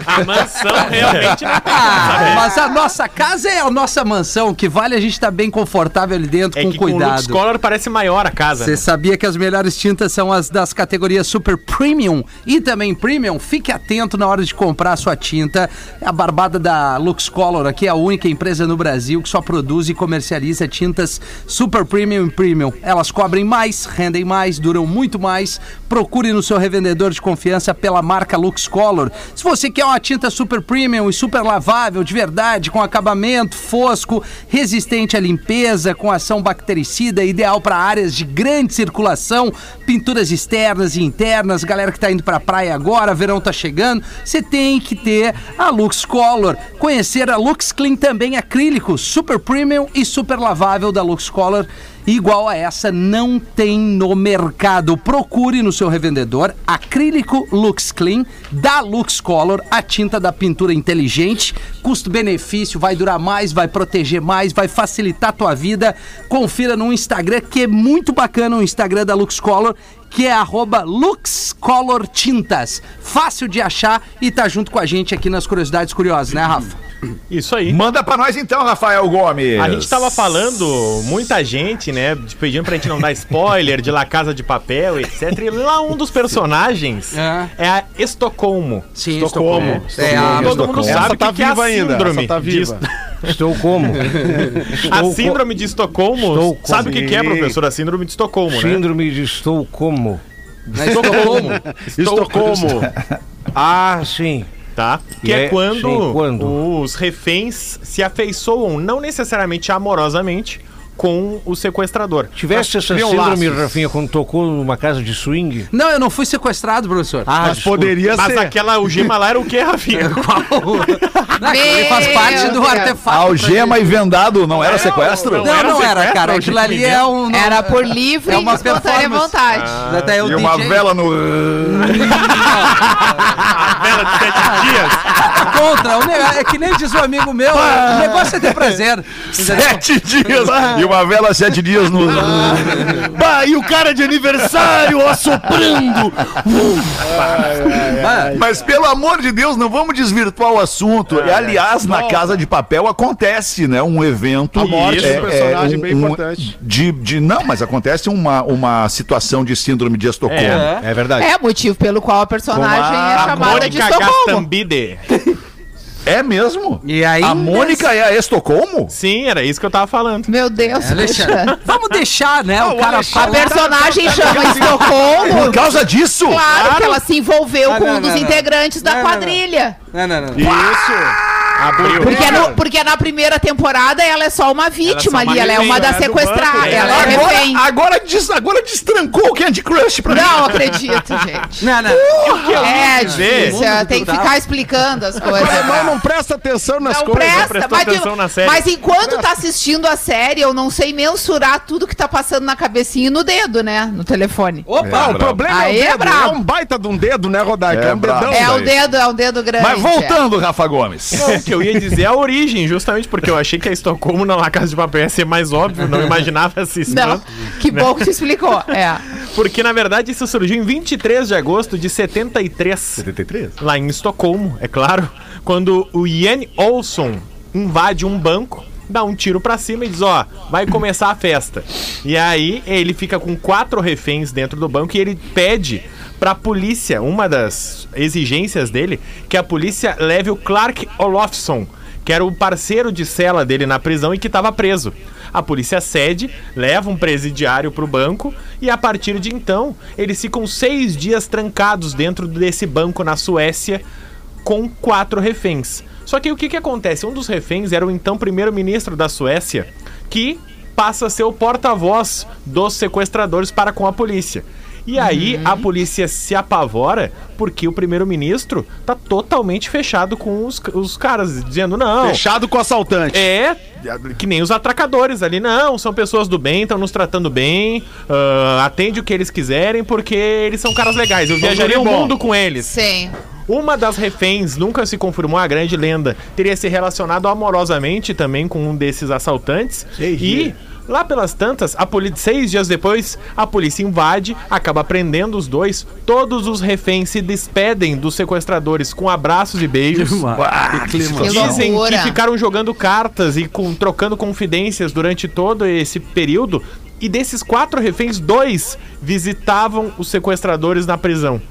A, a mansão realmente não tem Ah, mas a nossa casa é a nossa mansão, o que vale a gente estar bem confortável ali dentro, É com que com o Lux cuidado. Color parece maior a casa. Você né? sabia que as melhores tintas são as das categorias Super Premium e também Premium? Fique atento na hora de comprar a sua tinta. A barbada da Lux Color aqui é a única empresa no Brasil que só produz e comercializa tintas Super Premium e Premium. Elas cobrem mais, rendem mais, duram muito mais. Procure no seu revendedor de confiança pela marca Lux Color. Se você quer uma tinta Super Premium e super lavável de verdade, com acabamento fosco, resistente à limpeza, com ação bactericida, ideal para áreas de grande circulação, pinturas externas e internas, galera que tá indo pra praia agora, verão tá chegando, você tem que ter a Lux Color. Conhecer a Lux Clean também acrílico, super premium e super lavável da Lux Color. Igual a essa não tem no mercado. Procure no seu revendedor acrílico Lux Clean da Lux Color, a tinta da pintura inteligente. Custo-benefício, vai durar mais, vai proteger mais, vai facilitar a tua vida. Confira no Instagram que é muito bacana o Instagram da Lux Color, que é arroba Lux Color Tintas. Fácil de achar e tá junto com a gente aqui nas Curiosidades Curiosas, né, Rafa? Isso aí. Manda pra nós então, Rafael Gomes. A gente tava falando, muita gente, né, pedindo pra gente não dar spoiler de La Casa de Papel, etc. E lá um dos personagens É. é, a Estocolmo. Sim, Estocolmo. É, a- Todo mundo Essa sabe tá que, que é a viva ainda, síndrome essa tá de viva. Estou como? A síndrome de Estocolmo, Estou sabe o que, que é, professor? A síndrome de Estocolmo, né? Síndrome de estou como? Estocolmo. Estocolmo. Ah, sim. Tá? Que é, é- quando, quando? os reféns se afeiçoam, não necessariamente amorosamente, com o sequestrador. Tivesse essa criam síndrome, laços. Rafinha, quando tocou numa casa de swing? Não, eu não fui sequestrado, professor. Ah, Mas poderia Mas ser. aquela algema lá era o que, Rafinha? Não, aquilo ali faz parte do artefato. Algema e vendado não era sequestro? não. Não, era não era, sequestro, cara. o Aquilo ali é um. não- Era por livre É e uma espontânea vontade. Até o E uma DJ vela no. Vela de sete dias. contra. O negócio, é que nem diz um amigo meu, o negócio é ter prazer. Sete dias! E uma vela sete dias no. Bah, e o cara de aniversário assoprando. Mas pelo amor de Deus, não vamos desvirtuar o assunto. É, E, aliás, na Casa de Papel acontece, né? Um evento. A morte é, do personagem é, bem importante. De, de, não, mas acontece uma, uma situação de síndrome de Estocolmo. É. É verdade. É motivo pelo qual a personagem é A chamada de Estocolmo. Gastambide. É mesmo? E aí. A Mônica é a Estocolmo? Sim, era isso que eu tava falando. Meu Deus, Alexandre, Alexandre. vamos deixar, né? o cara A personagem chama Por Estocolmo. causa disso? Claro que ela se envolveu Ah, com não, um dos não, não. integrantes da Não, não, não. quadrilha. Não, não, não. Abriu. Porque, no- porque na primeira temporada ela é só uma vítima Ela é só ali, ela é uma é sequestradas, banco, ela é Agora, refém. agora, des- agora destrancou o Candy Crush pra mim. Não acredito, gente. Não, não. É dizer? difícil, tem que ficar explicando as coisas. O alemão não presta atenção nas Não coisas. presta, prestou mas, atenção na série. mas enquanto tá assistindo a série, eu não sei mensurar tudo que tá passando na cabecinha e no dedo, né? No telefone. Não, o problema Aí é é o dedo. brabo. É um baita de um dedo, né, Rodaica? É É, um dedão. É o aí. dedo, é um dedo grande. Mas voltando, Rafa Gomes. Não, o que eu ia dizer a origem, justamente porque eu achei que a Estocolmo na La Casa de Papel ia ser mais óbvio, não imaginava essa é. Não, que bom que tu explicou. É. Porque, na verdade, isso surgiu em 23 de agosto de 73. 73? Lá em Estocolmo, é claro, quando o Ian Olson invade um banco, dá um tiro pra cima e diz, ó, vai começar a festa. E aí ele fica com quatro reféns dentro do banco e ele pede pra polícia, uma das exigências dele, que a polícia leve o Clark Olofsson, que era o parceiro de cela dele na prisão e que estava preso. A polícia cede, leva um presidiário pro banco e a partir de então eles ficam seis dias trancados dentro desse banco na Suécia com quatro reféns. Só que o que, que acontece? Um dos reféns era o então primeiro-ministro da Suécia, que passa a ser o porta-voz dos sequestradores para com a polícia. E aí a polícia se apavora porque o primeiro-ministro tá totalmente fechado com os, os caras, dizendo não. Fechado com o assaltante. É, que nem os atracadores ali, não, são pessoas do bem, estão nos tratando bem, ah, atende o que eles quiserem, porque eles são caras legais. Eu viajaria o bom. mundo com eles. Sim. Uma das reféns nunca se confirmou a grande lenda. Teria se relacionado amorosamente também com um desses assaltantes. E Lá pelas tantas, a polícia, seis dias depois, a polícia invade, acaba prendendo os dois. Todos os reféns se despedem dos sequestradores com abraços e beijos. Que Dizem que ficaram jogando cartas e com- trocando confidências durante todo esse período. E desses quatro reféns, dois visitavam os sequestradores na prisão.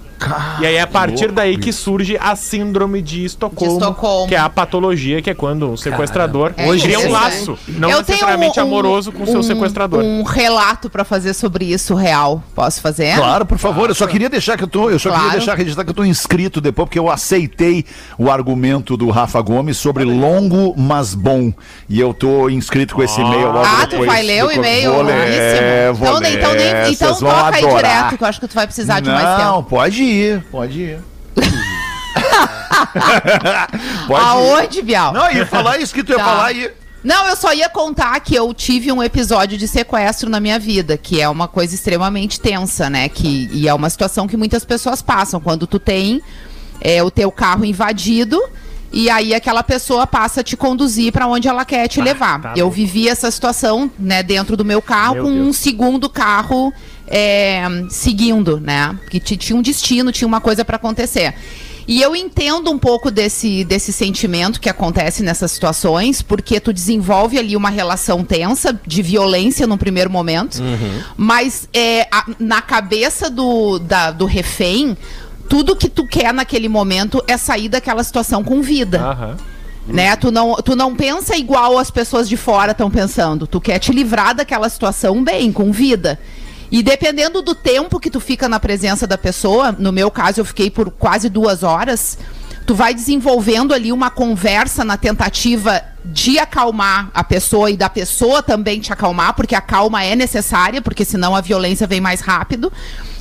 E aí é a partir daí que surge a síndrome de Estocolmo, De Estocolmo. que é a patologia, que é quando o sequestrador É cria um interessante. laço, não Eu necessariamente um- amoroso com o seu um- sequestrador. Um relato pra fazer sobre isso real. Posso fazer? Claro, por favor, eu só queria deixar que eu tô, eu só Claro. queria deixar registrado que eu tô inscrito depois porque eu aceitei o argumento do Rafa Gomes sobre longo mas bom e eu tô inscrito com esse e-mail logo Ah, tu depois vai ler o e-mail? Vou ler, é, vou Então, nem- então, nem- ler, então vão toca aí direto, que eu acho que tu vai precisar de mais Não, tempo. pode ir, pode ir. pode ir. Aonde, Bial? Não, ia falar isso que tu ia Tá. falar aí. Não, eu só ia contar que eu tive um episódio de sequestro na minha vida, que é uma coisa extremamente tensa, né? Que, e é uma situação que muitas pessoas passam. Quando tu tem é, o teu carro invadido e aí aquela pessoa passa a te conduzir para onde ela quer te levar. eu vivi essa situação, né, dentro do meu carro com um segundo carro é, seguindo, né? Que ti- tinha um destino, tinha uma coisa para acontecer. E eu entendo um pouco desse, desse sentimento que acontece nessas situações, porque tu desenvolve ali uma relação tensa de violência num primeiro momento, mas é, a- na cabeça do, da- do refém, tudo que tu quer naquele momento é sair daquela situação com vida. Né? Tu, não, tu não pensa igual as pessoas de fora estão pensando. Tu quer te livrar daquela situação bem, com vida. E dependendo do tempo que tu fica na presença da pessoa, no meu caso eu fiquei por quase duas horas, tu vai desenvolvendo ali uma conversa na tentativa de acalmar a pessoa e da pessoa também te acalmar, porque a calma é necessária, porque senão a violência vem mais rápido.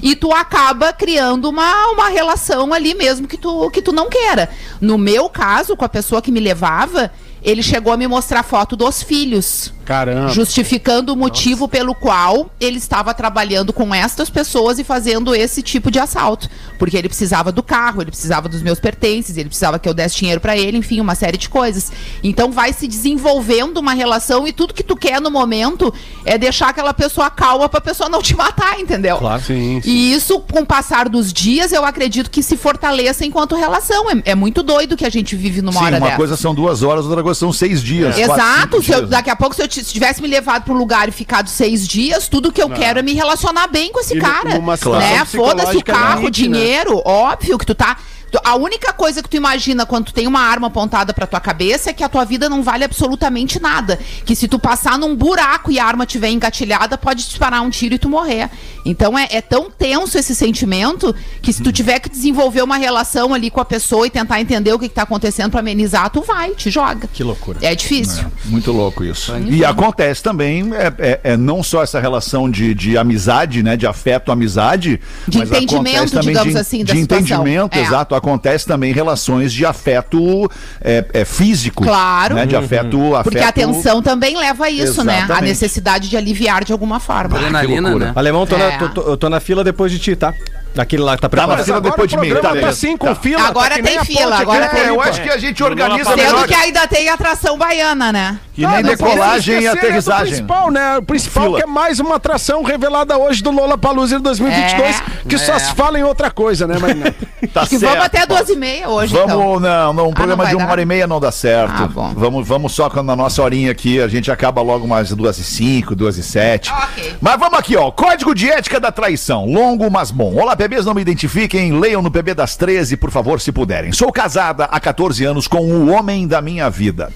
E tu acaba criando uma, uma relação ali mesmo que tu, que tu não queira. No meu caso, com a pessoa que me levava, ele chegou a me mostrar foto dos filhos. Caramba. Justificando o motivo pelo qual ele estava trabalhando com estas pessoas e fazendo esse tipo de assalto. Porque ele precisava do carro, ele precisava dos meus pertences, ele precisava que eu desse dinheiro pra ele, enfim, uma série de coisas. Então vai se desenvolvendo uma relação e tudo que tu quer no momento é deixar aquela pessoa calma pra pessoa não te matar, entendeu? Claro. Sim, sim. E isso, com o passar dos dias, eu acredito que se fortaleça enquanto relação. É, é muito doido que a gente vive numa Sim, hora uma dessa. coisa são duas horas, outra coisa são seis dias. quatro, Exato. Se eu- dias. daqui a pouco, se eu t- se tivesse me levado para um lugar e ficado seis dias, tudo que eu quero é me relacionar bem com esse E cara. numa Né? Foda-se o carro, limite, né? dinheiro, óbvio que tu tá. A única coisa que tu imagina quando tu tem uma arma apontada pra tua cabeça é que a tua vida não vale absolutamente nada. Que se tu passar num buraco e a arma tiver engatilhada, pode disparar um tiro e tu morrer. Então é, é tão tenso esse sentimento que se tu tiver que desenvolver uma relação ali com a pessoa e tentar entender o que, que tá acontecendo pra amenizar, tu vai, te joga. Que loucura. É difícil. Muito louco isso. E acontece também, é, é- é não só essa relação de, de amizade, né? De afeto, amizade. De mas entendimento, acontece também digamos de, assim, da De situação. entendimento, É. exato. Acontece também relações de afeto é, é, físico. Claro. Né, de afeto, afeto. Porque a atenção também leva a isso, né? A Exatamente. necessidade de aliviar de alguma forma. Adrenalina, loucura. né? Alemão, tô, É. na, tô- tô- eu tô na fila depois de ti, tá? Aquele lá que tá Tá preparado. fila Agora depois de mim. Tá, tá assim, com fila. Agora tá tem fila, agora É, eu acho que a gente organiza Sendo melhor. que ainda tem atração baiana, né? Que nem Ah, não decolagem e do aterrissagem. principal, né? O principal Fila. que é mais uma atração revelada hoje do Lola Palusa 2022, É. que só se fala em outra coisa, né, Marina? Tá Acho que certo, vamos até duas e meia hoje, Vamos, então. não, não, um programa vai de uma dar? hora e meia não dá certo. Ah, bom. Vamos, vamos só na nossa horinha aqui, a gente acaba logo umas duas e cinco, duas e sete. Ok. Mas vamos aqui, ó, Código de Ética da Traição, longo, mas bom. Olá, bebês, não me identifiquem, leiam no PB das 13, por favor, se puderem. Sou casada há 14 anos com o homem da minha vida.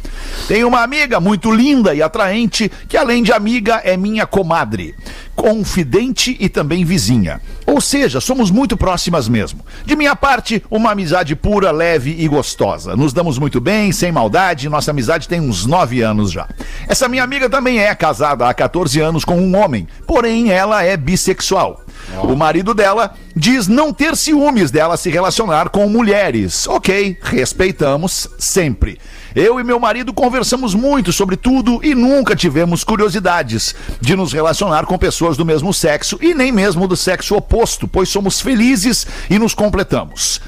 Tenho uma amiga muito linda e atraente, que além de amiga, é minha comadre, confidente e também vizinha. Ou seja, somos muito próximas mesmo. De minha parte, uma amizade pura, leve e gostosa. Nos damos muito bem, sem maldade, nossa amizade tem uns 9 anos já. Essa minha amiga também é casada há 14 anos com um homem, porém ela é bissexual. O marido dela diz não ter ciúmes dela se relacionar com mulheres. Ok, respeitamos sempre. Eu e meu marido conversamos muito sobre tudo e nunca tivemos curiosidades de nos relacionar com pessoas do mesmo sexo e nem mesmo do sexo oposto, pois somos felizes e nos completamos.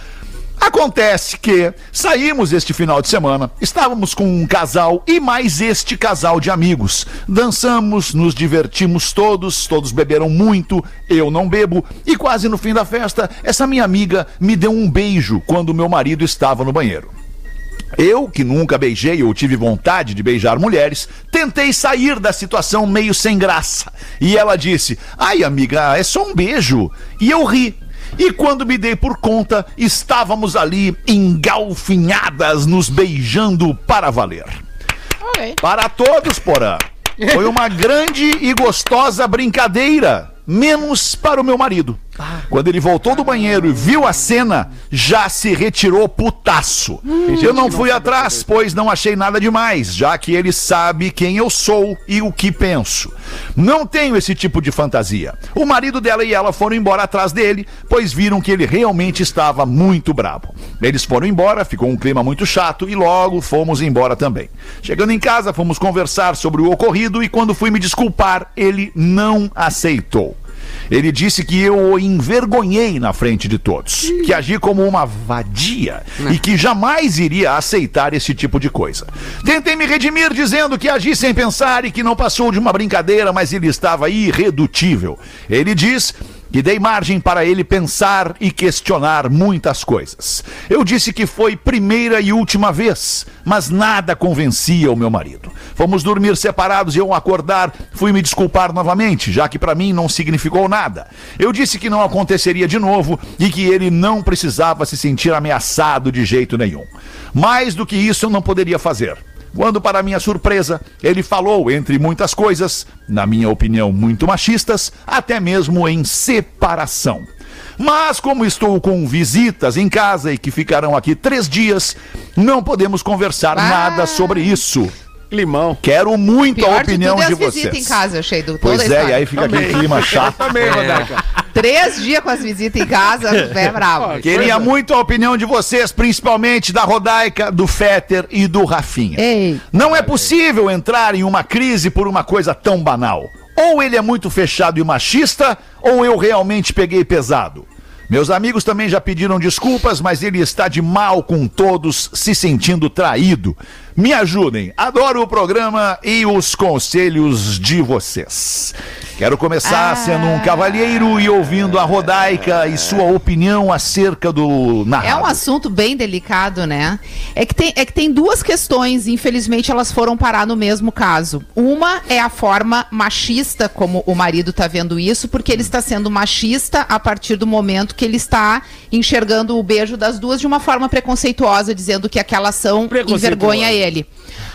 Acontece que saímos este final de semana, estávamos com um casal e mais este casal de amigos. Dançamos, nos divertimos todos, todos beberam muito, eu não bebo, e quase no fim da festa, essa minha amiga me deu um beijo quando meu marido estava no banheiro. Eu, que nunca beijei ou tive vontade de beijar mulheres, tentei sair da situação meio sem graça. E ela disse: Ai, amiga, é só um beijo. E eu ri. E quando me dei por conta, estávamos ali engalfinhadas, nos beijando para valer. Ok. Para todos, porã. Foi uma grande e gostosa brincadeira. Menos para o meu marido. Quando ele voltou do banheiro e viu a cena, já se retirou putaço. Eu não fui atrás, pois não achei nada demais, já que ele sabe quem eu sou e o que penso. Não tenho esse tipo de fantasia. O marido dela e ela foram embora atrás dele, pois viram que ele realmente estava muito bravo. Eles foram embora, ficou um clima muito chato e logo fomos embora também. Chegando em casa, fomos conversar sobre o ocorrido e quando fui me desculpar, ele não aceitou. Ele disse que eu o envergonhei na frente de todos, que agi como uma vadia e que jamais iria aceitar esse tipo de coisa. Tentei me redimir dizendo que agi sem pensar e que não passou de uma brincadeira, mas ele estava irredutível. Ele diz que dei margem para ele pensar e questionar muitas coisas. Eu disse que foi primeira e última vez, mas nada convencia o meu marido. Fomos dormir separados e ao acordar fui me desculpar novamente, já que para mim não significou nada. Eu disse que não aconteceria de novo e que ele não precisava se sentir ameaçado de jeito nenhum. Mais do que isso eu não poderia fazer. Quando, para minha surpresa, ele falou, entre muitas coisas, na minha opinião, muito machistas, até mesmo em separação. Mas, como estou com visitas em casa e que ficarão aqui três dias, não podemos conversar nada sobre isso. Limão. Quero muito a Pior de opinião tudo é de as visitas vocês. em casa, achei do Pois a é, e aí fica aquele clima chato. Também, Rodaica. Três dias com as visitas em casa, é bravo. Queria muito a opinião de vocês, principalmente da Rodaica, do Fetter e do Rafinha. Ei. Não é possível entrar em uma crise por uma coisa tão banal. Ou ele é muito fechado e machista, ou eu realmente peguei pesado. Meus amigos também já pediram desculpas, mas ele está de mal com todos, se sentindo traído. Me ajudem, adoro o programa e os conselhos de vocês. Quero começar Ah. sendo um cavalheiro e ouvindo a Rodaica e sua opinião acerca do É narrado. um assunto bem delicado, né? É que, tem, é que tem duas questões, infelizmente elas foram parar no mesmo caso. Uma é a forma machista, como o marido tá vendo isso, porque ele está sendo machista a partir do momento que ele está enxergando o beijo das duas de uma forma preconceituosa, dizendo que aquela ação envergonha ele.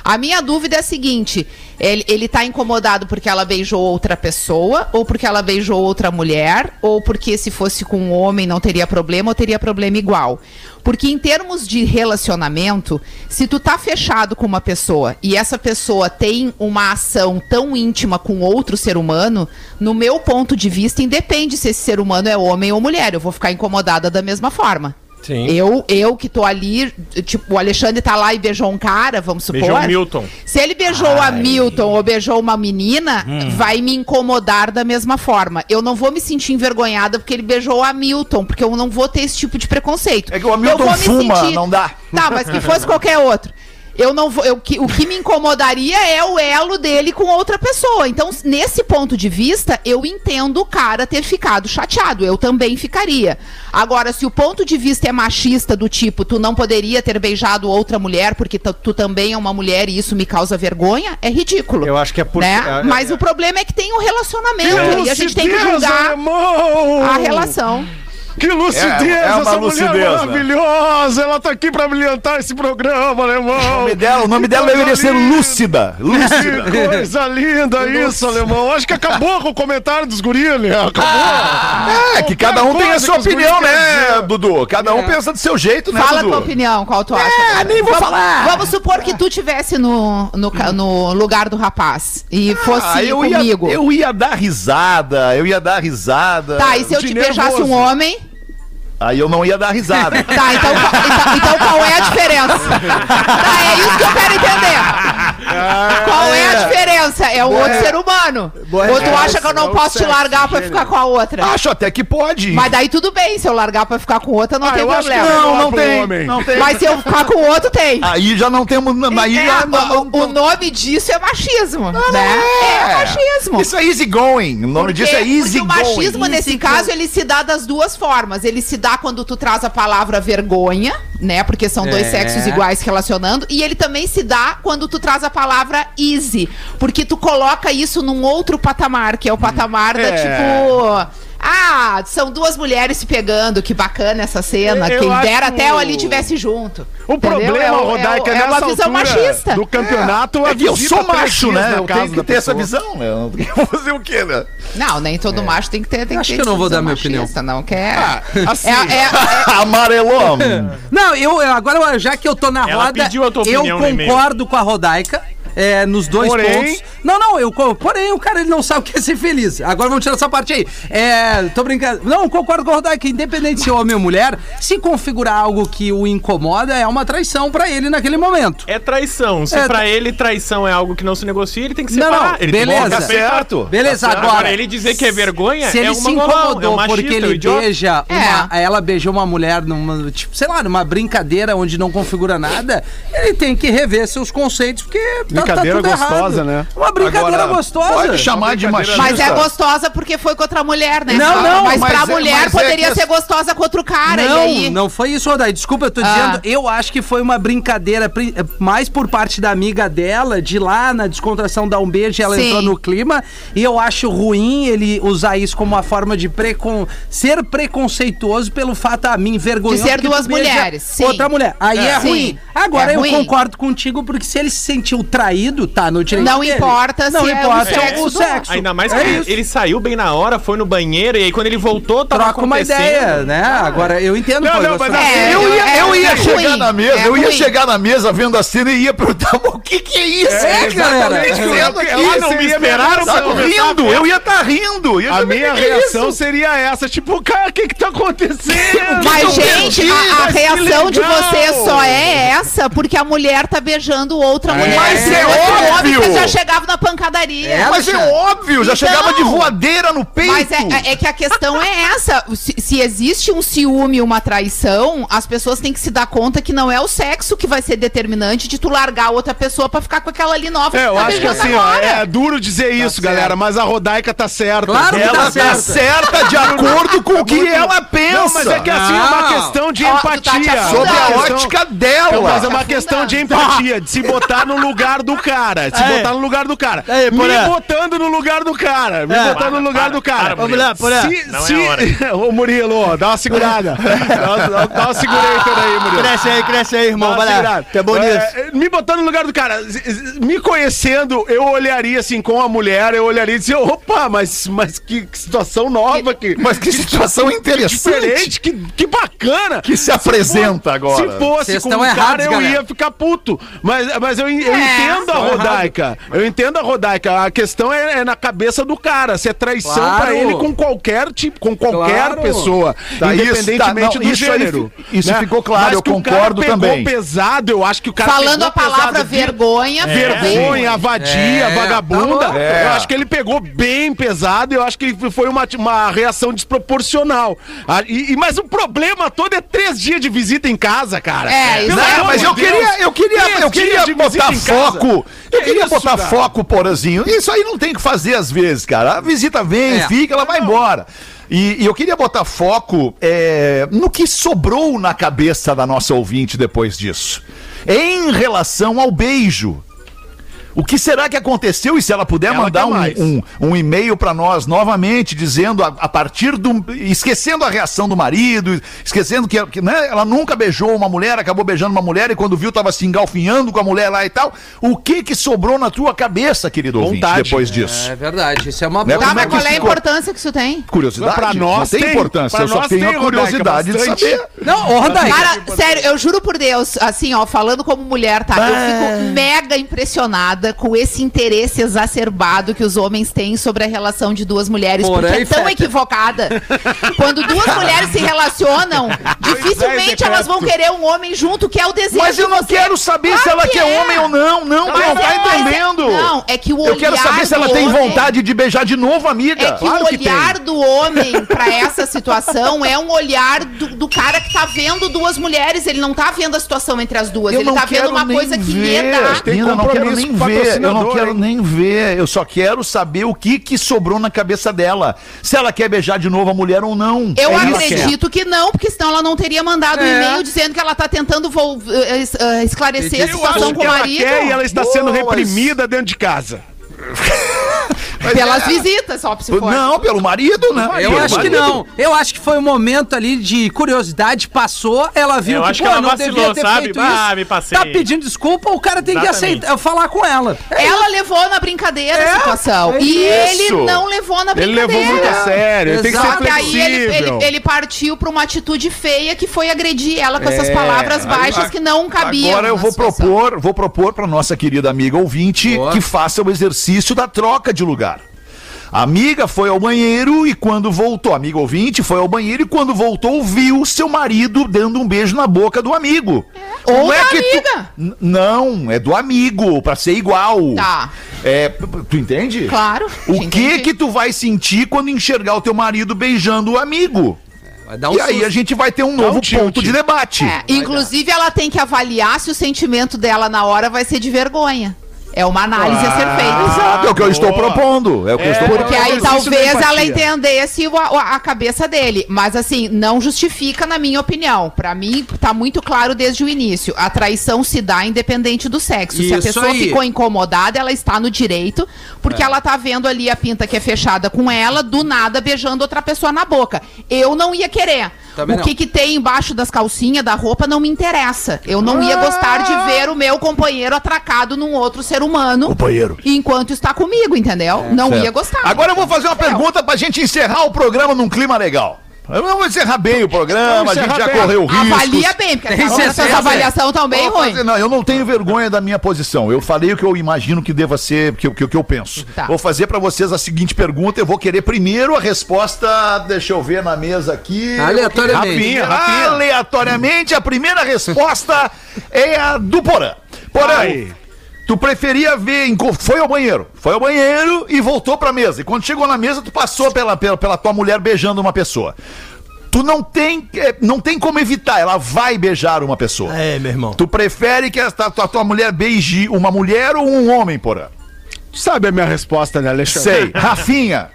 A minha dúvida é a seguinte: ele, ele tá incomodado porque ela beijou outra pessoa, ou porque ela beijou outra mulher, ou porque se fosse com um homem não teria problema, ou teria problema igual. Porque em termos de relacionamento, se tu tá fechado com uma pessoa e essa pessoa tem uma ação tão íntima com outro ser humano, no meu ponto de vista, independe se esse ser humano é homem ou mulher, eu vou ficar incomodada da mesma forma. Sim. Eu, eu que tô ali, tipo, o Alexandre tá lá e beijou um cara, vamos supor. Beijou o Milton. Se ele beijou a Milton ou beijou uma menina, Hum. vai me incomodar da mesma forma. Eu não vou me sentir envergonhada porque ele beijou a Milton, porque eu não vou ter esse tipo de preconceito. É que o Hamilton fuma, não dá. Tá, mas que fosse qualquer outro. Eu não vou, eu, que- o que me incomodaria é o elo dele com outra pessoa. Então, nesse ponto de vista, eu entendo o cara ter ficado chateado. Eu também ficaria. Agora, se o ponto de vista é machista, do tipo, tu não poderia ter beijado outra mulher porque tu, tu também é uma mulher e isso me causa vergonha, é ridículo. Eu acho que é por- Né? é- Mas é- o problema é que tem um relacionamento e a gente tem que julgar alemão! a relação. Que lucidez, É- é uma essa lucidez, mulher né? maravilhosa! Ela tá aqui pra brilhantar esse programa, O alemão! nome dela, o nome dela deveria ser. Lúcida. Lúcida. Que coisa linda isso, alemão! Acho que acabou com o comentário dos guris, né? Acabou! É, que cada um tem a sua opinião, né. Dudu? Cada um pensa do seu jeito, né, Fala a Dudu? tua opinião, qual tu acha? É, nem vou vamos, falar. Vamos supor que tu tivesse no, no, no lugar do rapaz e fosse Ah, eu ia, comigo. eu ia dar risada, eu ia dar risada. Tá, e se eu te beijasse nervoso. um homem? Aí eu não ia dar risada. Tá, então, então, então qual é a diferença? Tá, é isso que eu quero entender. Qual é a diferença? É o outro ser humano. Boa Ou tu resposta, acha que eu não é posso te largar pra gênero. ficar com a outra? Acho até que pode. Mas daí tudo bem, se eu largar pra ficar com outra, não Ah, tem problema. não, não tem. homem. Não tem. Mas se eu ficar com outro, tem. Aí já não temos. Aí É, já, o, o nome disso é machismo, né? É, machismo. Isso é easy going. O nome Porque- disso é easy porque o machismo, going. nesse caso, ele se dá das duas formas. Ele se dá quando tu traz a palavra vergonha, né? Porque são dois É. sexos iguais relacionando. E ele também se dá quando tu traz a palavra easy. Porque tu coloca isso num outro patamar, que é o patamar da É. tipo. Ah, são duas mulheres se pegando, que bacana essa cena. Eu Quem dera até eu o- ali tivesse junto. O Entendeu? problema, é, o- Rodaica, é, é, é uma visão machista. do campeonato. É que eu sou macho, né? na Eu tenho que ter essa pessoa. visão, né? Eu não tenho que fazer o quê, né? Não, nem todo macho tem que ter. Tem Acho ter que eu não vou visão dar minha opinião. machista, Não quer. assim, é, é, Amarelou. Não, eu agora, já que eu tô na roda, pediu a tua eu e-mail. concordo com a Rodaica. É, nos dois Porém- pontos. Não, não, eu porém o cara ele não sabe o que é ser feliz. Agora vamos tirar essa parte aí. É, tô brincando. Não, concordo com a Rodaica, independente se é homem ou mulher, se configurar algo que o incomoda é uma traição pra ele naquele momento. É traição. Se É, pra tá- ele traição é algo que não se negocia, ele tem que Não, separar. não, ele beleza. Tem que Tá certo. Beleza, Agora, agora. ele dizer que é vergonha Se ele é se uma golão, incomodou é um machista, porque é ele idiota. beija É. uma, ela beijou uma mulher numa, tipo, sei lá, numa brincadeira onde não configura nada, ele tem que rever seus conceitos, porque tá, Brincadeira tá gostosa, errado. né? Uma brincadeira Agora, gostosa. Pode chamar de machista. Mas é gostosa porque foi com outra mulher, né? Não, não, Mas, mas pra é- mulher mas é poderia que- ser gostosa com outro cara. não, e aí... não foi isso, Rodai. Desculpa, eu tô Ah. dizendo, eu acho que foi uma brincadeira pri- mais por parte da amiga dela, de lá na descontração dar um beijo e ela Sim. entrou no clima. E eu acho ruim ele usar isso como uma forma de precon... ser preconceituoso pelo fato a mim vergonhoso. De ser duas mulheres, sim. Outra mulher. Aí é, Sim. ruim. Agora É eu ruim. concordo contigo, porque se ele se sentiu traído, tá no direito Não dele. importa não se é o importa sexo o do- sexo. Ainda mais que É ele, saiu bem na hora, foi no banheiro, e aí quando ele voltou, tava Troca uma acontecendo. ideia, né? Agora eu entendo. Não, não, eu mas assim, É, Eu ia, eu é ia chegar ruim, na mesa, é eu ia ruim. chegar na mesa vendo a cena e ia perguntar, "Mas o que que é isso? É, galera. exatamente É, vendo aqui. ela não me Seria esperaram pra Tá rindo, eu ia estar rindo. ia A minha o é reação seria essa, tipo, cara, o que que tá acontecendo? Mas, gente, a, reação de vocês só é essa porque a mulher tá beijando outra mulher. Mas é Homem, óbvio. vocês já chegavam na pancadaria. Mas é óbvio, já Então- chegava de voadeira no peito. Mas é, é que a questão é essa. Se, se existe um ciúme, uma traição, as pessoas têm que se dar conta que não é o sexo que vai ser determinante de tu largar outra pessoa pra ficar com aquela ali nova. É, eu tá acho que assim, ó, agora. é duro dizer isso, galera, mas a Rodaica tá certa. Claro que Ela tá tá certa. certa de acordo com o que ela pensa. Não, mas é que assim é uma questão de Ó, tá empatia. afundando. Sobre a ótica dela. Mas é uma Tá questão de afundando. empatia, de se botar no lugar do cara. De se É. botar no lugar do cara. Aí, me botando no lugar do cara. Me É. botando no lugar Para, do cara. para, Vamos lá. Se, Não é se... hora. Ô, Murilo, ó, dá uma segurada. dá, dá, dá uma segurator aí, Murilo. Cresce aí, cresce aí, irmão. Vai lá. segurada. Que é bom nisso. É, me botando no lugar do cara, me conhecendo, eu olharia assim com a mulher, eu olharia e dizia, opa, mas, mas que, que situação nova, que, Mas que situação interessante. diferente, que, que bacana. Que se apresenta agora. Se fosse Vocês com estão um cara, errados, eu galera. ia ficar puto. Mas, mas eu, eu É, entendo a Rodaica. Eu entendo a Rodaica. A questão é, é na cabeça do cara. Se é traição Claro. pra ele com qualquer tipo, com qualquer Claro. pessoa. Tá, isso, independentemente tá, não, do isso aí gênero. fi- isso ficou claro, Mas eu que o cara concordo pegou também. pesado, eu acho que o cara Falando pegou a palavra pesado, vergonha. vergonha, vadia, É, vagabunda. tá bom. É. Eu acho que ele pegou bem pesado. Eu acho que foi uma, uma reação desproporcional. Ah, e, e- mas o problema todo é três dias de visita em casa, cara. É, isso Pelo é. amor mas eu Deus. queria, eu queria, eu queria botar em casa. Foco. Eu Que queria isso, botar cara? foco, Porazinho. Isso aí não tem que fazer às vezes, cara. A visita vem, É. fica, ela vai embora. E, e eu queria botar foco é, no que sobrou na cabeça da nossa ouvinte depois disso. Em relação ao beijo. O que será que aconteceu? E se ela puder Ela mandar um, um, um e-mail para nós novamente, dizendo a, a partir do. esquecendo a reação do marido, esquecendo que, que, né, ela nunca beijou uma mulher, acabou beijando uma mulher e quando viu tava se engalfinhando com a mulher lá e tal. O que que sobrou na tua cabeça, querido ouvinte, Vontade. depois disso? É verdade, isso é uma Né, boa. Tá, como é mas que qual é a importância que isso tem? Curiosidade? Pra nós não tem, tem. importância, eu só tenho tem, a curiosidade de saber. Não, ô, Rodaica. Cara, sério, eu juro por Deus, assim, ó, falando como mulher, tá? Eu fico mega impressionada com esse interesse exacerbado que os homens têm sobre a relação de duas mulheres. Porém, porque é tão Feta. equivocada. Quando duas mulheres se relacionam, dificilmente elas vão querer um homem junto, que é o desejo. Mas eu não quero saber Claro se ela que quer é. homem ou não. Não, tu Mas não tá é- é- entendendo. Não, é que o Eu quero olhar saber se ela tem homem- vontade de beijar de novo, amiga. É que Claro o olhar tem. do homem pra essa situação é um olhar do, do cara que tá vendo duas mulheres. Ele não tá vendo a situação entre as duas. Eu ele não tá vendo uma coisa que ver. lhe dá. Tem eu não quero compromisso nem com o ver. Eu não quero hein? nem ver. Eu só quero saber o que que sobrou na cabeça dela. Se ela quer beijar de novo a mulher ou não. Eu É acredito que não, porque senão ela não teria mandado um e-mail dizendo que ela tá tentando eh, eh, esclarecer a Eu situação acho com que o ela marido quer e ela está sendo reprimida dentro de casa. Pelas visitas, só se for. Não, pelo marido, né? Eu Pelo acho que marido. não. Eu acho que foi um momento ali de curiosidade, passou, ela viu Eu que, acho que ela vacilou, sabe? Ah, me passei. Tá pedindo desculpa, o cara tem que Exatamente. aceitar, falar com ela. Ela levou na brincadeira É, a situação. é e isso. ele não levou na Ele brincadeira. levou muito a sério, ele tem que ser Exato. Só que aí ele, flexível. ele, ele partiu pra uma atitude feia que foi agredir ela com essas É, palavras baixas que não cabiam. Agora eu vou situação. propor, vou propor para nossa querida amiga ouvinte Boa. que faça o exercício da troca de lugar. A amiga foi ao banheiro e quando voltou, amiga ouvinte foi ao banheiro e quando voltou viu seu marido dando um beijo na boca do amigo. Ou Não da é que tu- amiga. N- Não, é do amigo, pra ser igual. Tá. É, tu entende? Claro. O que entendi. que tu vai sentir quando enxergar o teu marido beijando o amigo? Um e aí susto. a gente vai ter um novo um ponto de debate. É, inclusive, ela tem que avaliar se o sentimento dela na hora vai ser de vergonha. É uma análise a ser feita. Exato, é o que eu estou propondo. É o que eu estou Porque propondo. aí talvez ela entendesse a, a cabeça dele. Mas assim, não justifica, na minha opinião. Pra mim, tá muito claro desde o início. A traição se dá independente do sexo. se a Isso pessoa aí. ficou incomodada, ela está no direito, porque ela tá vendo ali a pinta que é fechada com ela, do nada beijando outra pessoa na boca. Eu não ia querer. Também o que, que tem embaixo das calcinhas, da roupa, não me interessa. Eu não ia gostar de ver o meu companheiro atracado num outro ser humano. Companheiro. Enquanto está comigo, entendeu? não ia gostar. Agora eu vou fazer uma pergunta pra gente encerrar o programa num clima legal. Vamos encerrar bem o programa, a gente já bem. correu riscos. Avalia bem, porque essas avaliações estão bem Vou ruins. não, eu não tenho vergonha da minha posição. Eu falei o que eu imagino que deva ser, que, que, que eu penso. Tá. Vou fazer pra vocês a seguinte pergunta. Eu vou querer primeiro a resposta. Deixa eu ver na mesa aqui. Aleatoriamente. Rapinha, rapinha. Aleatoriamente, a primeira resposta é a do Porã. Porã, Ai. Tu preferia ver. Foi ao banheiro. Foi ao banheiro e voltou pra mesa. E quando chegou na mesa, tu passou pela, pela, pela tua mulher beijando uma pessoa. Tu não tem, eh, não tem como evitar, ela vai beijar uma pessoa. É, meu irmão. Tu prefere que a tua, tua mulher beije uma mulher ou um homem, porã? Sabe a minha resposta, né, Alexandre? Sei. Rafinha.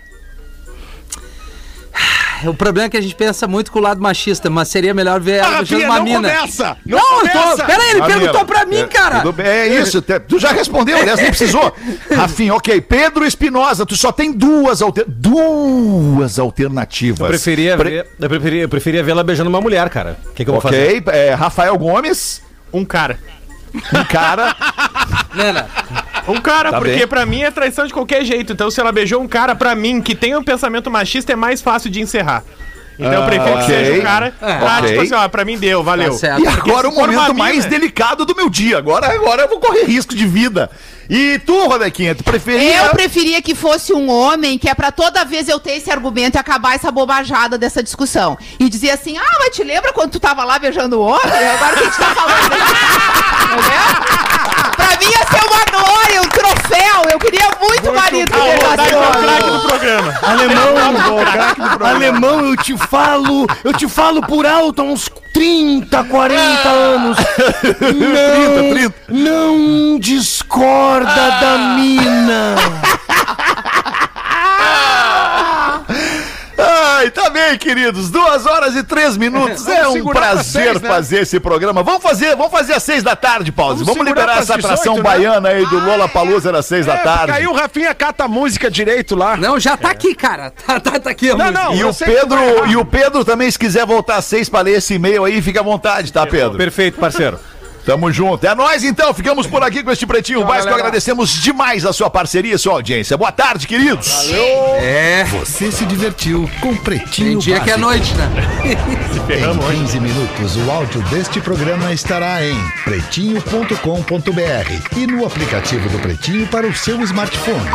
O problema é que a gente pensa muito com o lado machista, mas seria melhor ver ela Ah, beijando uma não mina. começa! Não, Não, eu tô. começa! Pera aí, ele perguntou pra mim, é, cara. é isso. te- Tu já respondeu, aliás, nem precisou. Rafinha, ok. Pedro Espinosa, tu só tem duas, alter... duas alternativas. Eu preferia, Pre- ver, eu preferia, eu preferia vê-la beijando uma mulher, cara. O que, que eu vou fazer? Ok. É, Rafael Gomes, Um cara. um cara. Nena, Um cara, Tá porque bem. pra mim é traição de qualquer jeito. Então, se ela beijou um cara, pra mim, que tem um pensamento machista, é mais fácil de encerrar. Então, eu prefiro ok. que seja um cara. É. Pra, Ok. tipo assim, ó, pra mim deu, valeu. Tá certo. E agora o momento mais mina- delicado do meu dia. Agora, agora eu vou correr risco de vida. E tu, Rodequinha, tu preferia. Eu preferia que fosse um homem, que é pra toda vez eu ter esse argumento e acabar essa bobajada dessa discussão. E dizer assim, ah, mas te lembra quando tu tava lá beijando o homem? Agora que a gente tá falando. Entendeu? Pra mim ia ser uma glória, um troféu. Eu queria muito, marido que Ah, o beijasse Rodaico é o o craque do programa. Alemão, alemão, eu te falo, eu te falo por alto há uns 30, 40 anos. Não, 30. não discorda da mina. Ai, tá bem, queridos. Duas horas e três minutos. é um prazer seis, né? fazer esse programa. Vamos fazer, vamos fazer às seis da tarde, Pause. Vamos, Vamos liberar essa atração 18, né? baiana aí do Lola Palusa às seis da É, porque tarde. aí o Rafinha cata a música direito lá. não, já tá aqui, cara. Tá, tá, tá aqui a Não, música. não. E o, Pedro, e o Pedro também, se quiser voltar às seis pra ler esse e-mail aí, fica à vontade, tá, Pedro? Perfeito, parceiro. Tamo junto. É nóis então, ficamos por aqui com este Pretinho Básico. Agradecemos demais a sua parceria e sua audiência. Boa tarde, queridos. É. Você se divertiu com Pretinho Tem dia que é Básico. noite, né? Em 15 minutos, o áudio deste programa estará em pretinho.com.br e no aplicativo do Pretinho para o seu smartphone.